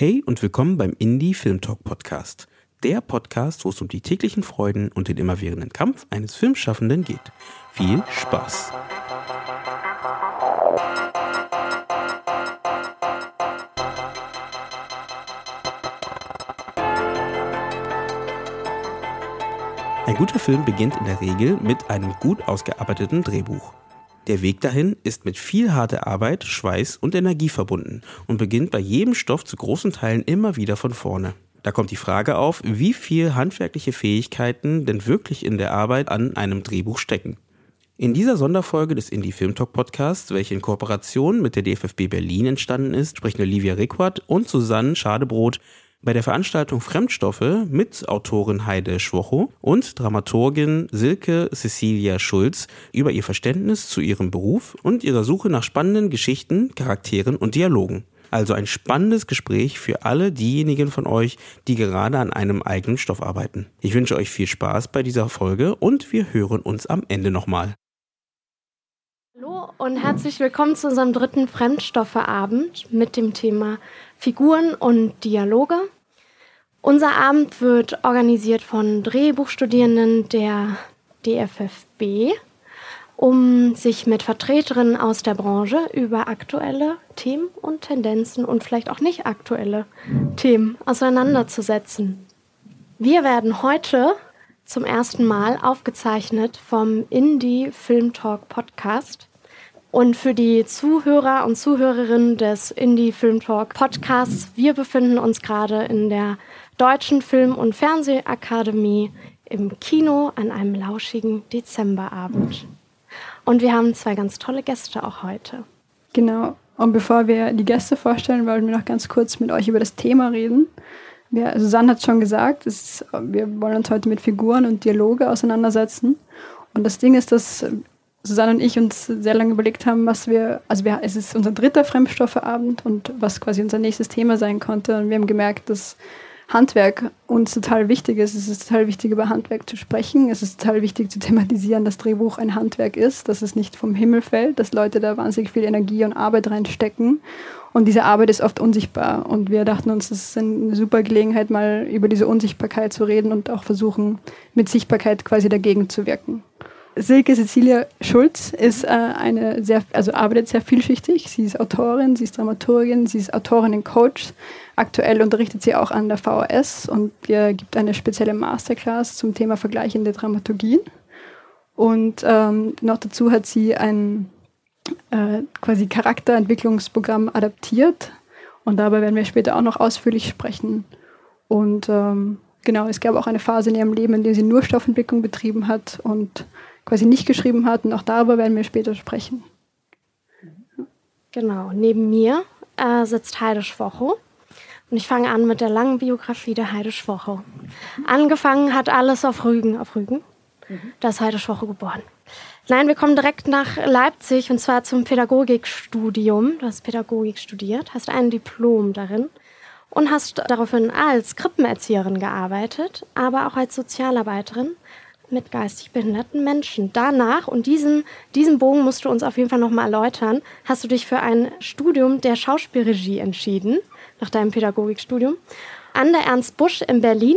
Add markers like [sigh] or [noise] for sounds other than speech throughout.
Hey und willkommen beim Indie Film Talk Podcast. Der Podcast, wo es um die täglichen Freuden und den immerwährenden Kampf eines Filmschaffenden geht. Viel Spaß! Ein guter Film beginnt in der Regel mit einem gut ausgearbeiteten Drehbuch. Der Weg dahin ist mit viel harter Arbeit, Schweiß und Energie verbunden und beginnt bei jedem Stoff zu großen Teilen immer wieder von vorne. Da kommt die Frage auf, wie viel handwerkliche Fähigkeiten denn wirklich in der Arbeit an einem Drehbuch stecken. In dieser Sonderfolge des Indie Film Talk Podcasts, welche in Kooperation mit der DFFB Berlin entstanden ist, sprechen Olivia Rickwart und Susanne Schadebrot bei der Veranstaltung Fremdstoffe mit Autorin Heide Schwocho und Dramaturgin Silke Cecilia Schulz über ihr Verständnis zu ihrem Beruf und ihrer Suche nach spannenden Geschichten, Charakteren und Dialogen. Also ein spannendes Gespräch für alle diejenigen von euch, die gerade an einem eigenen Stoff arbeiten. Ich wünsche euch viel Spaß bei dieser Folge und wir hören uns am Ende nochmal. Hallo und herzlich willkommen zu unserem dritten Fremdstoffeabend mit dem Thema Figuren und Dialoge. Unser Abend wird organisiert von Drehbuchstudierenden der DFFB, um sich mit Vertreterinnen aus der Branche über aktuelle Themen und Tendenzen und vielleicht auch nicht aktuelle Themen auseinanderzusetzen. Wir werden heute zum ersten Mal aufgezeichnet vom Indie Film Talk Podcast. Und für die Zuhörer und Zuhörerinnen des Indie Film Talk Podcasts, wir befinden uns gerade in der Deutschen Film- und Fernsehakademie im Kino an einem lauschigen Dezemberabend. Und wir haben zwei ganz tolle Gäste auch heute. Genau. Und bevor wir die Gäste vorstellen, wollen wir noch ganz kurz mit euch über das Thema reden. Wir, Susanne hat schon gesagt, ist, wir wollen uns heute mit Figuren und Dialoge auseinandersetzen. Und das Ding ist, dass Susanne und ich uns sehr lange überlegt haben, was wir, also wir, es ist unser dritter Fremdstoffeabend und was quasi unser nächstes Thema sein konnte. Und wir haben gemerkt, dass Handwerk uns total wichtig ist. Es ist total wichtig, über Handwerk zu sprechen. Es ist total wichtig zu thematisieren, dass Drehbuch ein Handwerk ist, dass es nicht vom Himmel fällt, dass Leute da wahnsinnig viel Energie und Arbeit reinstecken. Und diese Arbeit ist oft unsichtbar. Und wir dachten uns, das ist eine super Gelegenheit, mal über diese Unsichtbarkeit zu reden und auch versuchen, mit Sichtbarkeit quasi dagegen zu wirken. Silke Cecilia Schulz ist äh, eine sehr, also arbeitet sehr vielschichtig. Sie ist Autorin, sie ist Dramaturgin, sie ist Autorin und Coach. Aktuell unterrichtet sie auch an der VHS und ihr gibt eine spezielle Masterclass zum Thema vergleichende Dramaturgien. Und ähm, noch dazu hat sie ein äh, quasi Charakterentwicklungsprogramm adaptiert. Und darüber werden wir später auch noch ausführlich sprechen. Und ähm, genau, es gab auch eine Phase in ihrem Leben, in der sie nur Stoffentwicklung betrieben hat und quasi nicht geschrieben hat. Und auch darüber werden wir später sprechen. Genau, neben mir äh, sitzt Heide Schwocho. Und ich fange an mit der langen Biografie der Heide Schwocho. Angefangen hat alles auf Rügen. Auf Rügen? Da ist Heide Schwocho geboren. Nein, wir kommen direkt nach Leipzig und zwar zum Pädagogikstudium. Du hast Pädagogik studiert, hast ein Diplom darin und hast daraufhin als Krippenerzieherin gearbeitet, aber auch als Sozialarbeiterin mit geistig behinderten Menschen. Danach, und diesen, diesen Bogen musst du uns auf jeden Fall nochmal erläutern, hast du dich für ein Studium der Schauspielregie entschieden, nach deinem Pädagogikstudium, an der Ernst Busch in Berlin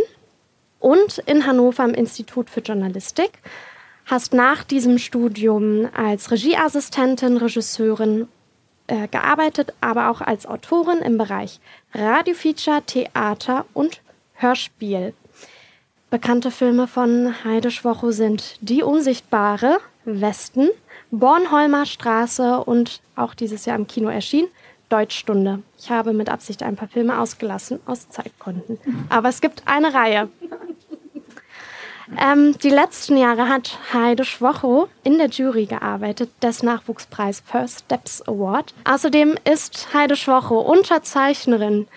und in Hannover am Institut für Journalistik. Hast nach diesem Studium als Regieassistentin, Regisseurin äh, gearbeitet, aber auch als Autorin im Bereich Radiofeature, Theater und Hörspiel. Bekannte Filme von Heide Schwocho sind Die Unsichtbare, Westen, Bornholmer Straße und auch dieses Jahr im Kino erschienen, Deutschstunde. Ich habe mit Absicht ein paar Filme ausgelassen, aus Zeitgründen. Aber es gibt eine Reihe. Ähm, die letzten Jahre hat Heide Schwocho in der Jury gearbeitet des Nachwuchspreis First Steps Award. Außerdem ist Heide Schwocho Unterzeichnerin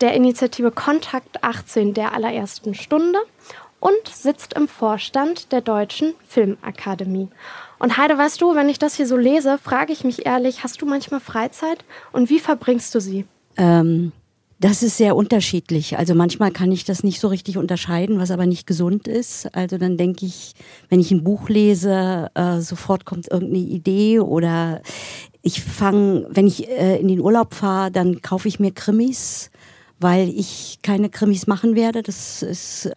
der Initiative Kontakt 18 der allerersten Stunde und sitzt im Vorstand der Deutschen Filmakademie. Und Heide, weißt du, wenn ich das hier so lese, frage ich mich ehrlich, hast du manchmal Freizeit und wie verbringst du sie? Ähm, das ist sehr unterschiedlich. Also manchmal kann ich das nicht so richtig unterscheiden, was aber nicht gesund ist. Also dann denke ich, wenn ich ein Buch lese, äh, sofort kommt irgendeine Idee oder ich fange, wenn ich äh, in den Urlaub fahre, dann kaufe ich mir Krimis weil ich keine Krimis machen werde. Das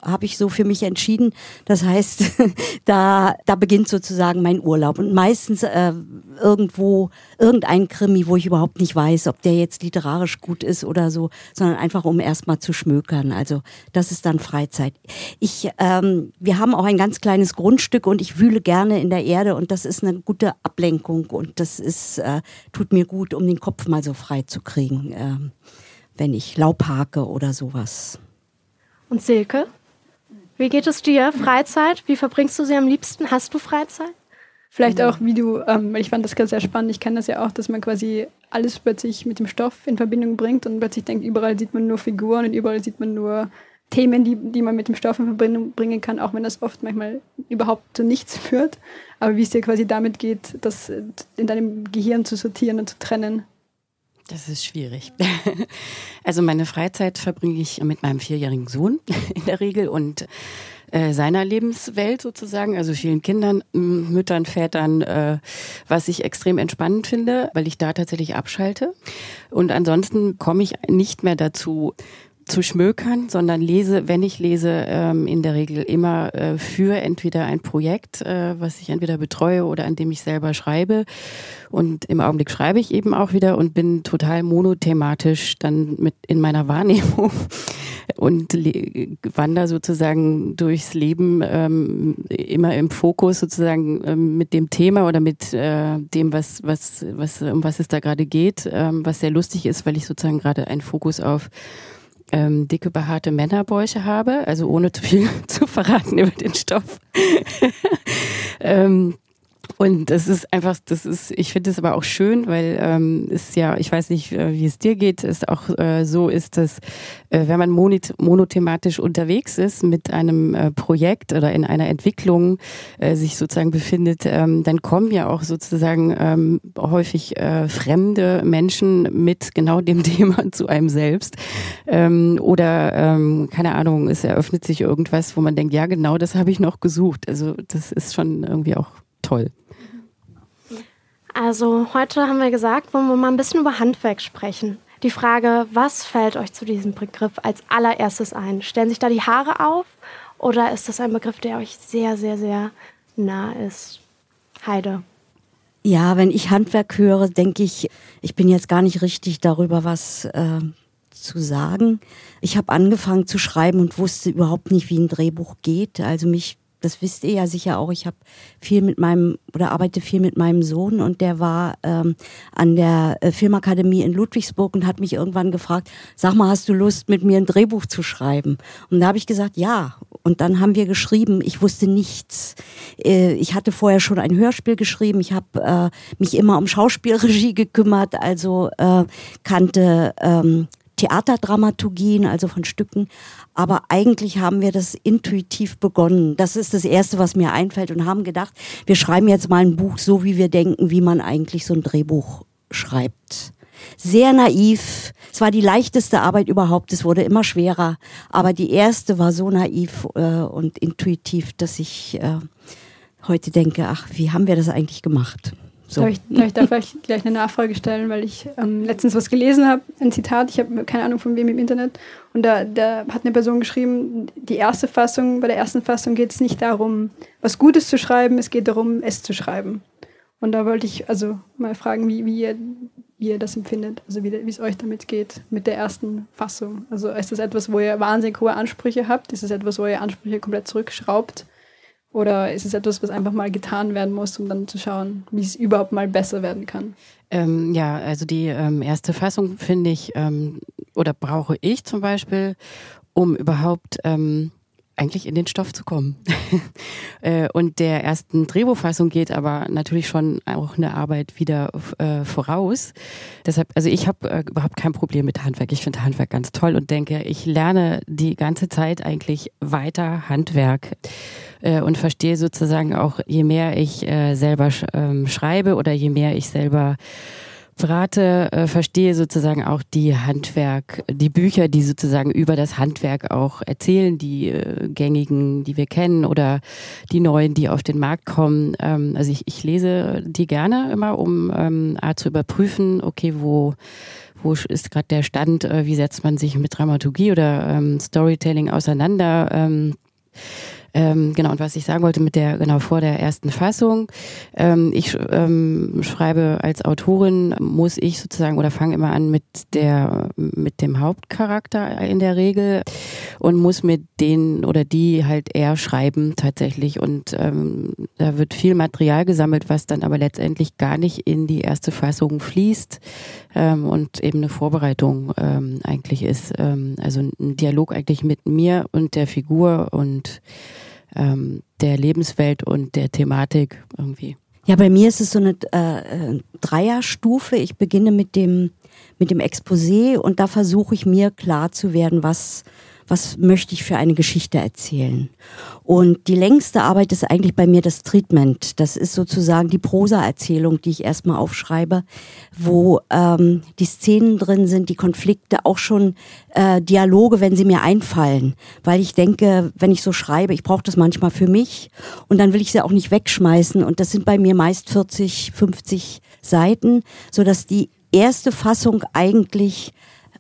habe ich so für mich entschieden. Das heißt, [laughs] da, da beginnt sozusagen mein Urlaub. Und meistens äh, irgendwo irgendein Krimi, wo ich überhaupt nicht weiß, ob der jetzt literarisch gut ist oder so, sondern einfach um erstmal zu schmökern. Also das ist dann Freizeit. Ich, ähm, wir haben auch ein ganz kleines Grundstück und ich wühle gerne in der Erde und das ist eine gute Ablenkung und das ist, äh, tut mir gut, um den Kopf mal so frei zu kriegen, äh, wenn ich Laub hake oder sowas. Und Silke? Wie geht es dir? Freizeit? Wie verbringst du sie am liebsten? Hast du Freizeit? Vielleicht auch, wie du, ähm, ich fand das ganz sehr spannend, ich kenne das ja auch, dass man quasi alles plötzlich mit dem Stoff in Verbindung bringt und plötzlich denkt, überall sieht man nur Figuren und überall sieht man nur Themen, die, die man mit dem Stoff in Verbindung bringen kann, auch wenn das oft manchmal überhaupt zu nichts führt. Aber wie es dir quasi damit geht, das in deinem Gehirn zu sortieren und zu trennen. Das ist schwierig. [laughs] Also meine Freizeit verbringe ich mit meinem vierjährigen Sohn [laughs] in der Regel und äh, seiner Lebenswelt sozusagen, also vielen Kindern, Müttern, Vätern, äh, was ich extrem entspannend finde, weil ich da tatsächlich abschalte. Und ansonsten komme ich nicht mehr dazu, zu schmökern, sondern lese, wenn ich lese, ähm, in der Regel immer äh, für entweder ein Projekt, äh, was ich entweder betreue oder an dem ich selber schreibe. Und im Augenblick schreibe ich eben auch wieder und bin total monothematisch dann mit in meiner Wahrnehmung [laughs] und wandere sozusagen durchs Leben ähm, immer im Fokus sozusagen ähm, mit dem Thema oder mit äh, dem, was, was, was, um was es da gerade geht, ähm, was sehr lustig ist, weil ich sozusagen gerade einen Fokus auf ähm, dicke behaarte Männerbäuche habe, also ohne zu viel [laughs] zu verraten über den Stoff. [laughs] ähm, und das ist einfach, das ist, ich finde es aber auch schön, weil ähm, ist ja, ich weiß nicht, äh, wie es dir geht, ist auch äh, so ist, dass äh, wenn man monothematisch unterwegs ist mit einem äh, Projekt oder in einer Entwicklung äh, sich sozusagen befindet, ähm, dann kommen ja auch sozusagen ähm, häufig äh, fremde Menschen mit genau dem [laughs] Thema zu einem selbst. Ähm, oder ähm, keine Ahnung, es eröffnet sich irgendwas, wo man denkt, ja genau, das habe ich noch gesucht. Also das ist schon irgendwie auch toll. Also heute haben wir gesagt, wollen wir mal ein bisschen über Handwerk sprechen. Die Frage, was fällt euch zu diesem Begriff als allererstes ein? Stellen sich da die Haare auf oder ist das ein Begriff, der euch sehr, sehr, sehr nah ist? Heide. Ja, wenn ich Handwerk höre, denke ich, ich bin jetzt gar nicht richtig darüber was äh, zu sagen. Ich habe angefangen zu schreiben und wusste überhaupt nicht, wie ein Drehbuch geht. Also mich das wisst ihr ja sicher auch, ich habe viel mit meinem oder arbeite viel mit meinem Sohn und der war ähm, an der äh, Filmakademie in Ludwigsburg und hat mich irgendwann gefragt, sag mal, hast du Lust mit mir ein Drehbuch zu schreiben? Und da habe ich gesagt, ja. Und dann haben wir geschrieben, ich wusste nichts. Äh, ich hatte vorher schon ein Hörspiel geschrieben, ich habe äh, mich immer um Schauspielregie gekümmert, also äh, kannte ähm, Theaterdramaturgien, also von Stücken. Aber eigentlich haben wir das intuitiv begonnen. Das ist das Erste, was mir einfällt und haben gedacht, wir schreiben jetzt mal ein Buch so, wie wir denken, wie man eigentlich so ein Drehbuch schreibt. Sehr naiv. Es war die leichteste Arbeit überhaupt. Es wurde immer schwerer. Aber die erste war so naiv äh, und intuitiv, dass ich äh, heute denke, ach, wie haben wir das eigentlich gemacht? So. Darf, ich, darf ich da vielleicht gleich eine Nachfrage stellen, weil ich ähm, letztens was gelesen habe, ein Zitat, ich habe keine Ahnung von wem im Internet, und da, da hat eine Person geschrieben, die erste Fassung, bei der ersten Fassung geht es nicht darum, was Gutes zu schreiben, es geht darum, es zu schreiben. Und da wollte ich also mal fragen, wie, wie, ihr, wie ihr das empfindet, also wie, es euch damit geht, mit der ersten Fassung. Also ist das etwas, wo ihr wahnsinnig hohe Ansprüche habt? Ist es etwas, wo ihr Ansprüche komplett zurückschraubt? Oder ist es etwas, was einfach mal getan werden muss, um dann zu schauen, wie es überhaupt mal besser werden kann? Ähm, ja, also die ähm, erste Fassung finde ich ähm, oder brauche ich zum Beispiel, um überhaupt ähm, eigentlich in den Stoff zu kommen. [laughs] Äh, und der ersten Drehbuchfassung geht aber natürlich schon auch eine Arbeit wieder äh, voraus. Deshalb, also ich habe äh, überhaupt kein Problem mit Handwerk. Ich finde Handwerk ganz toll und denke, ich lerne die ganze Zeit eigentlich weiter Handwerk äh, und verstehe sozusagen auch, je mehr ich äh, selber sch ähm, schreibe oder je mehr ich selber Rate äh, verstehe sozusagen auch die Handwerk, die Bücher, die sozusagen über das Handwerk auch erzählen, die äh, gängigen, die wir kennen oder die neuen, die auf den Markt kommen. Ähm, also ich, ich lese die gerne immer, um ähm, A, zu überprüfen, okay, wo wo ist gerade der Stand, äh, wie setzt man sich mit Dramaturgie oder ähm, Storytelling auseinander. Ähm, ähm, genau, und was ich sagen wollte mit der, genau vor der ersten Fassung, ähm, ich ähm, schreibe als Autorin, muss ich sozusagen oder fange immer an mit der, mit dem Hauptcharakter in der Regel und muss mit den oder die halt eher schreiben tatsächlich. Und ähm, da wird viel Material gesammelt, was dann aber letztendlich gar nicht in die erste Fassung fließt ähm, und eben eine Vorbereitung ähm, eigentlich ist. Ähm, also ein Dialog eigentlich mit mir und der Figur und ähm, der Lebenswelt und der Thematik irgendwie. Ja, bei mir ist es so eine äh, äh, Dreierstufe. Ich beginne mit dem, mit dem Exposé und da versuche ich mir klar zu werden, was was möchte ich für eine Geschichte erzählen. Und die längste Arbeit ist eigentlich bei mir das Treatment. Das ist sozusagen die Prosa-Erzählung, die ich erstmal aufschreibe, wo ähm, die Szenen drin sind, die Konflikte, auch schon äh, Dialoge, wenn sie mir einfallen. Weil ich denke, wenn ich so schreibe, ich brauche das manchmal für mich und dann will ich sie auch nicht wegschmeißen. Und das sind bei mir meist 40, 50 Seiten, so dass die erste Fassung eigentlich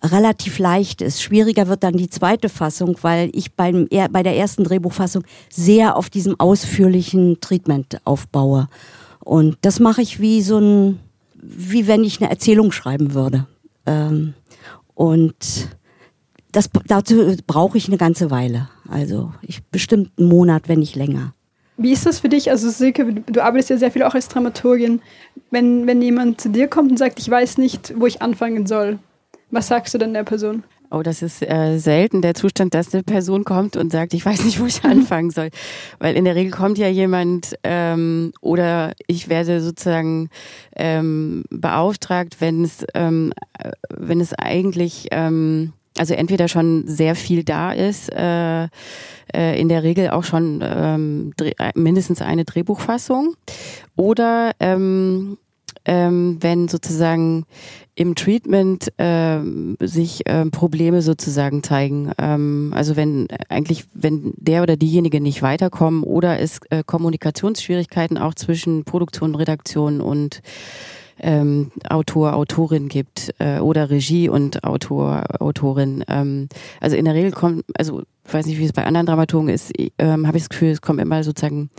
relativ leicht ist. Schwieriger wird dann die zweite Fassung, weil ich beim, bei der ersten Drehbuchfassung sehr auf diesem ausführlichen Treatment aufbaue. Und das mache ich wie so ein, wie wenn ich eine Erzählung schreiben würde. Ähm, und das, dazu brauche ich eine ganze Weile. Also ich bestimmt einen Monat, wenn nicht länger. Wie ist das für dich? Also Silke, du arbeitest ja sehr viel auch als Dramaturgin. Wenn, wenn jemand zu dir kommt und sagt, ich weiß nicht, wo ich anfangen soll, was sagst du denn der Person? Oh, das ist äh, selten der Zustand, dass eine Person kommt und sagt, ich weiß nicht, wo ich anfangen soll. Weil in der Regel kommt ja jemand ähm, oder ich werde sozusagen ähm, beauftragt, wenn es, ähm, äh, wenn es eigentlich, ähm, also entweder schon sehr viel da ist, äh, äh, in der Regel auch schon ähm, mindestens eine Drehbuchfassung oder ähm, ähm, wenn sozusagen im Treatment ähm, sich ähm, Probleme sozusagen zeigen. Ähm, also wenn eigentlich, wenn der oder diejenige nicht weiterkommen oder es äh, Kommunikationsschwierigkeiten auch zwischen Produktion, Redaktion und ähm, Autor, Autorin gibt äh, oder Regie und Autor, Autorin. Ähm, also in der Regel kommt, also ich weiß nicht, wie es bei anderen Dramaturgen ist, ähm, habe ich das Gefühl, es kommen immer sozusagen,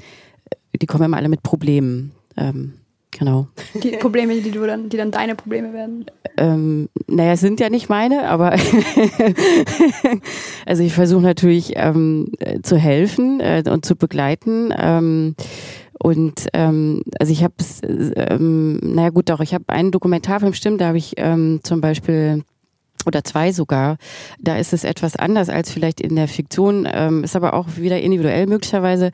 die kommen immer alle mit Problemen. Ähm, Genau. Die Probleme, die du dann, die dann deine Probleme werden. Ähm, naja, es sind ja nicht meine, aber [laughs] also ich versuche natürlich ähm, zu helfen äh, und zu begleiten. Ähm, und ähm, also ich habe, ähm, naja gut, doch, ich habe einen Dokumentarfilm, stimmt, da habe ich ähm, zum Beispiel oder zwei sogar. Da ist es etwas anders als vielleicht in der Fiktion, ähm, ist aber auch wieder individuell möglicherweise.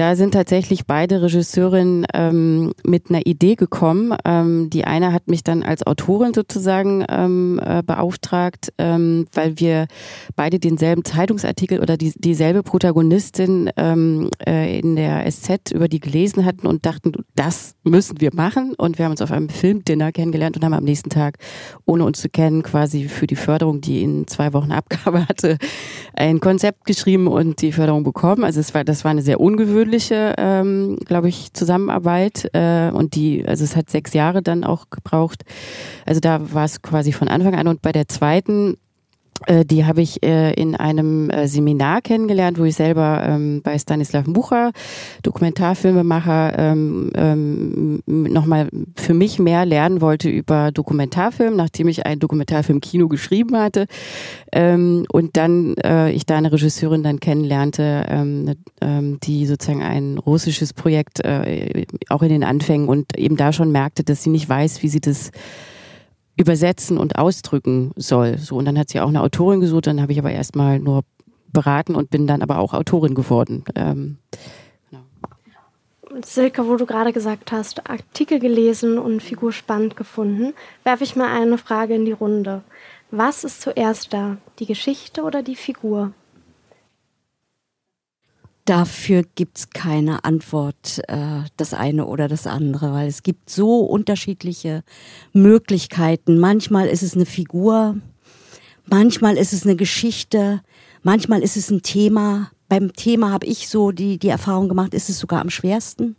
Da sind tatsächlich beide Regisseurinnen ähm, mit einer Idee gekommen. Ähm, die eine hat mich dann als Autorin sozusagen ähm, äh, beauftragt, ähm, weil wir beide denselben Zeitungsartikel oder die, dieselbe Protagonistin ähm, äh, in der SZ über die gelesen hatten und dachten, das müssen wir machen. Und wir haben uns auf einem Filmdinner kennengelernt und haben am nächsten Tag, ohne uns zu kennen, quasi für die Förderung, die in zwei Wochen Abgabe hatte, ein Konzept geschrieben und die Förderung bekommen. Also es war, das war eine sehr ungewöhnliche, ähm, glaube ich, Zusammenarbeit. Äh, und die, also es hat sechs Jahre dann auch gebraucht. Also da war es quasi von Anfang an. Und bei der zweiten die habe ich äh, in einem äh, Seminar kennengelernt, wo ich selber ähm, bei Stanislav Bucher, Dokumentarfilmemacher, ähm, ähm, nochmal für mich mehr lernen wollte über Dokumentarfilm, nachdem ich einen Dokumentarfilm Kino geschrieben hatte. Und dann äh, ich da eine Regisseurin dann kennenlernte, ähm, die sozusagen ein russisches Projekt äh, auch in den Anfängen und eben da schon merkte, dass sie nicht weiß, wie sie das übersetzen und ausdrücken soll. So, und dann hat sie auch eine Autorin gesucht, dann habe ich aber erstmal nur beraten und bin dann aber auch Autorin geworden. Ähm, genau. Silke, wo du gerade gesagt hast, Artikel gelesen und Figur spannend gefunden, werfe ich mal eine Frage in die Runde. Was ist zuerst da, die Geschichte oder die Figur? Dafür gibt es keine Antwort, äh, das eine oder das andere, weil es gibt so unterschiedliche Möglichkeiten. Manchmal ist es eine Figur, manchmal ist es eine Geschichte, manchmal ist es ein Thema, beim Thema habe ich so die, die Erfahrung gemacht, ist es sogar am schwersten,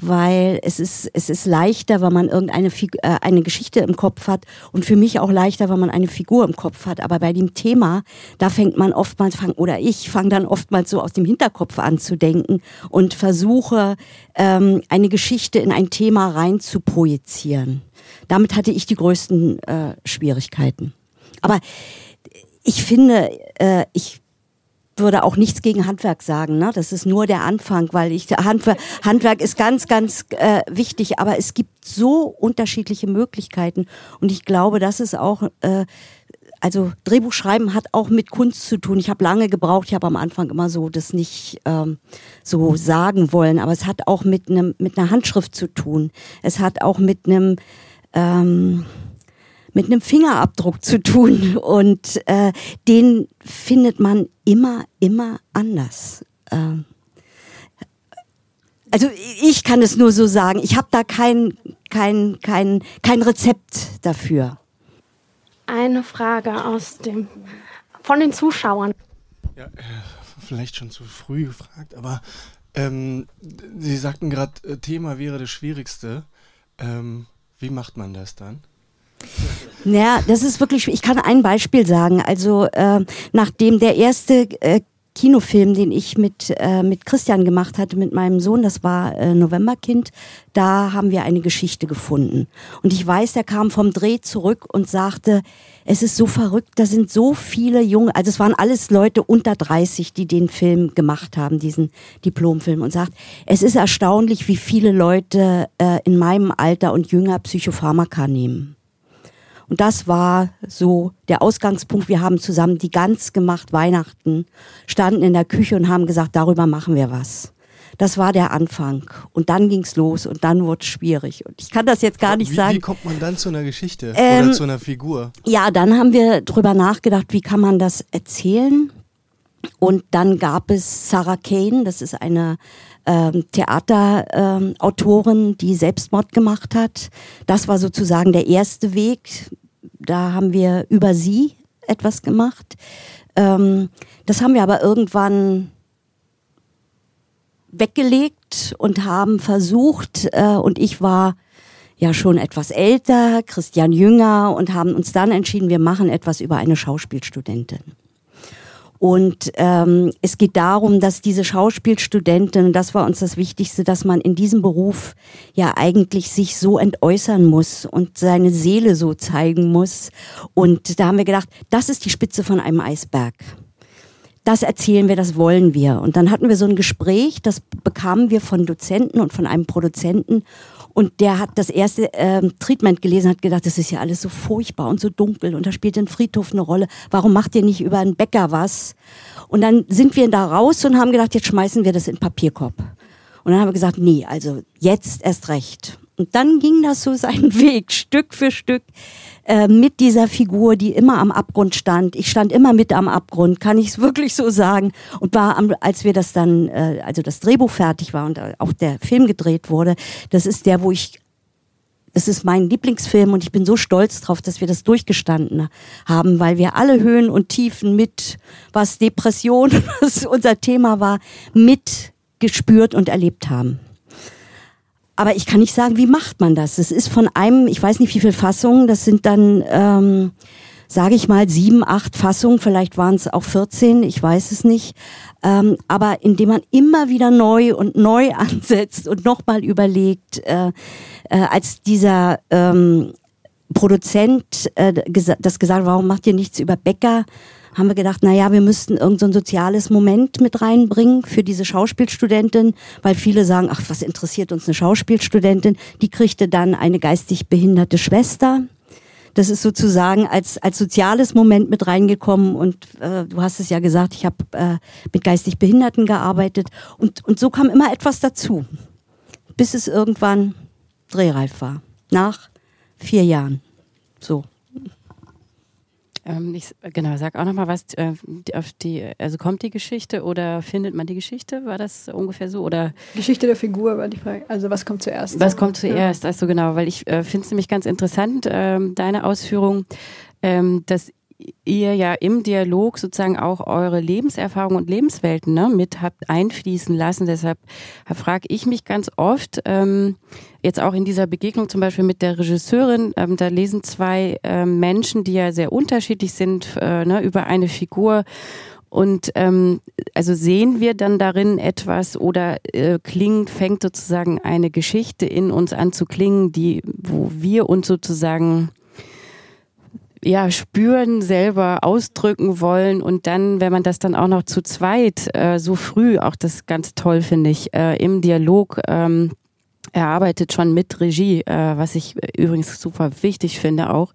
weil es ist, es ist leichter, wenn man irgendeine Figur, äh, eine Geschichte im Kopf hat und für mich auch leichter, wenn man eine Figur im Kopf hat. Aber bei dem Thema, da fängt man oftmals, fang, oder ich fange dann oftmals so aus dem Hinterkopf an zu denken und versuche, ähm, eine Geschichte in ein Thema rein zu projizieren. Damit hatte ich die größten äh, Schwierigkeiten. Aber ich finde, äh, ich würde auch nichts gegen Handwerk sagen. Ne? Das ist nur der Anfang, weil ich Handwerk, Handwerk ist ganz, ganz äh, wichtig. Aber es gibt so unterschiedliche Möglichkeiten und ich glaube, das ist auch äh, also Drehbuchschreiben hat auch mit Kunst zu tun. Ich habe lange gebraucht, ich habe am Anfang immer so das nicht ähm, so sagen wollen, aber es hat auch mit einem mit einer Handschrift zu tun. Es hat auch mit einem ähm, mit einem Fingerabdruck zu tun und äh, den findet man immer, immer anders. Ähm, also ich kann es nur so sagen. Ich habe da kein, kein, kein, kein Rezept dafür. Eine Frage aus dem von den Zuschauern. Ja, äh, vielleicht schon zu früh gefragt, aber ähm, Sie sagten gerade, äh, Thema wäre das Schwierigste. Ähm, wie macht man das dann? Ja, das ist wirklich, ich kann ein Beispiel sagen. Also äh, nachdem der erste äh, Kinofilm, den ich mit, äh, mit Christian gemacht hatte, mit meinem Sohn, das war äh, Novemberkind, da haben wir eine Geschichte gefunden. Und ich weiß, der kam vom Dreh zurück und sagte, es ist so verrückt, da sind so viele junge, also es waren alles Leute unter 30, die den Film gemacht haben, diesen Diplomfilm, und sagt, es ist erstaunlich, wie viele Leute äh, in meinem Alter und jünger Psychopharmaka nehmen. Und das war so der Ausgangspunkt. Wir haben zusammen die Gans gemacht, Weihnachten, standen in der Küche und haben gesagt, darüber machen wir was. Das war der Anfang. Und dann ging's los und dann wurde es schwierig. Und ich kann das jetzt gar nicht wie, sagen. Wie kommt man dann zu einer Geschichte Ähm, oder zu einer Figur? Ja, dann haben wir drüber nachgedacht, wie kann man das erzählen? Und dann gab es Sarah Kane, das ist eine ähm, Theaterautorin, ähm, die Selbstmord gemacht hat. Das war sozusagen der erste Weg da haben wir über sie etwas gemacht. Ähm, das haben wir aber irgendwann weggelegt und haben versucht, äh, und ich war ja schon etwas älter, Christian jünger, und haben uns dann entschieden, wir machen etwas über eine Schauspielstudentin. Und ähm, es geht darum, dass diese Schauspielstudentin, das war uns das Wichtigste, dass man in diesem Beruf ja eigentlich sich so entäußern muss und seine Seele so zeigen muss. Und da haben wir gedacht, das ist die Spitze von einem Eisberg das erzählen wir, das wollen wir. Und dann hatten wir so ein Gespräch, das bekamen wir von Dozenten und von einem Produzenten. Und der hat das erste ähm, Treatment gelesen, hat gedacht, das ist ja alles so furchtbar und so dunkel und da spielt ein Friedhof eine Rolle. Warum macht ihr nicht über einen Bäcker was? Und dann sind wir da raus und haben gedacht, jetzt schmeißen wir das in den Papierkorb. Und dann haben wir gesagt, nee, also jetzt erst recht. Und dann ging das so seinen [laughs] Weg, Stück für Stück, äh, mit dieser Figur, die immer am Abgrund stand. Ich stand immer mit am Abgrund, kann ich es [laughs] wirklich so sagen. Und war, am, als wir das dann, äh, also das Drehbuch fertig war und auch der Film gedreht wurde, das ist der, wo ich das ist mein Lieblingsfilm und ich bin so stolz drauf, dass wir das durchgestanden haben, weil wir alle Höhen und Tiefen mit, was Depression, [laughs] was unser Thema war, mitgespürt und erlebt haben. Aber ich kann nicht sagen, wie macht man das? Es ist von einem, ich weiß nicht wie viele Fassungen, das sind dann, ähm, sage ich mal, sieben, acht Fassungen, vielleicht waren es auch 14, ich weiß es nicht. Ähm, aber indem man immer wieder neu und neu [laughs] ansetzt und nochmal überlegt, äh, äh, als dieser ähm, Produzent äh, das gesagt, warum macht ihr nichts über Bäcker? Haben wir gedacht, na ja, wir müssten irgendein so soziales Moment mit reinbringen für diese Schauspielstudentin, weil viele sagen, ach, was interessiert uns eine Schauspielstudentin? Die kriegte dann eine geistig behinderte Schwester. Das ist sozusagen als, als soziales Moment mit reingekommen und äh, du hast es ja gesagt, ich habe äh, mit geistig Behinderten gearbeitet und, und so kam immer etwas dazu, bis es irgendwann drehreif war, nach vier Jahren. So. Ähm, ich, genau, sag auch nochmal was äh, auf die, also kommt die Geschichte oder findet man die Geschichte? War das ungefähr so? Oder Geschichte der Figur war die Frage. Also was kommt zuerst? Was kommt zuerst? Ja. Also genau, weil ich äh, finde es nämlich ganz interessant, ähm, deine Ausführung, ähm, dass ihr ja im Dialog sozusagen auch eure Lebenserfahrung und Lebenswelten ne, mit habt einfließen lassen. Deshalb frage ich mich ganz oft, ähm, jetzt auch in dieser Begegnung zum Beispiel mit der Regisseurin, ähm, da lesen zwei ähm, Menschen, die ja sehr unterschiedlich sind, äh, ne, über eine Figur. Und ähm, also sehen wir dann darin etwas oder äh, klingt, fängt sozusagen eine Geschichte in uns an zu klingen, die, wo wir uns sozusagen ja, spüren, selber ausdrücken wollen und dann, wenn man das dann auch noch zu zweit äh, so früh, auch das ganz toll finde ich, äh, im Dialog ähm, erarbeitet schon mit Regie, äh, was ich übrigens super wichtig finde auch.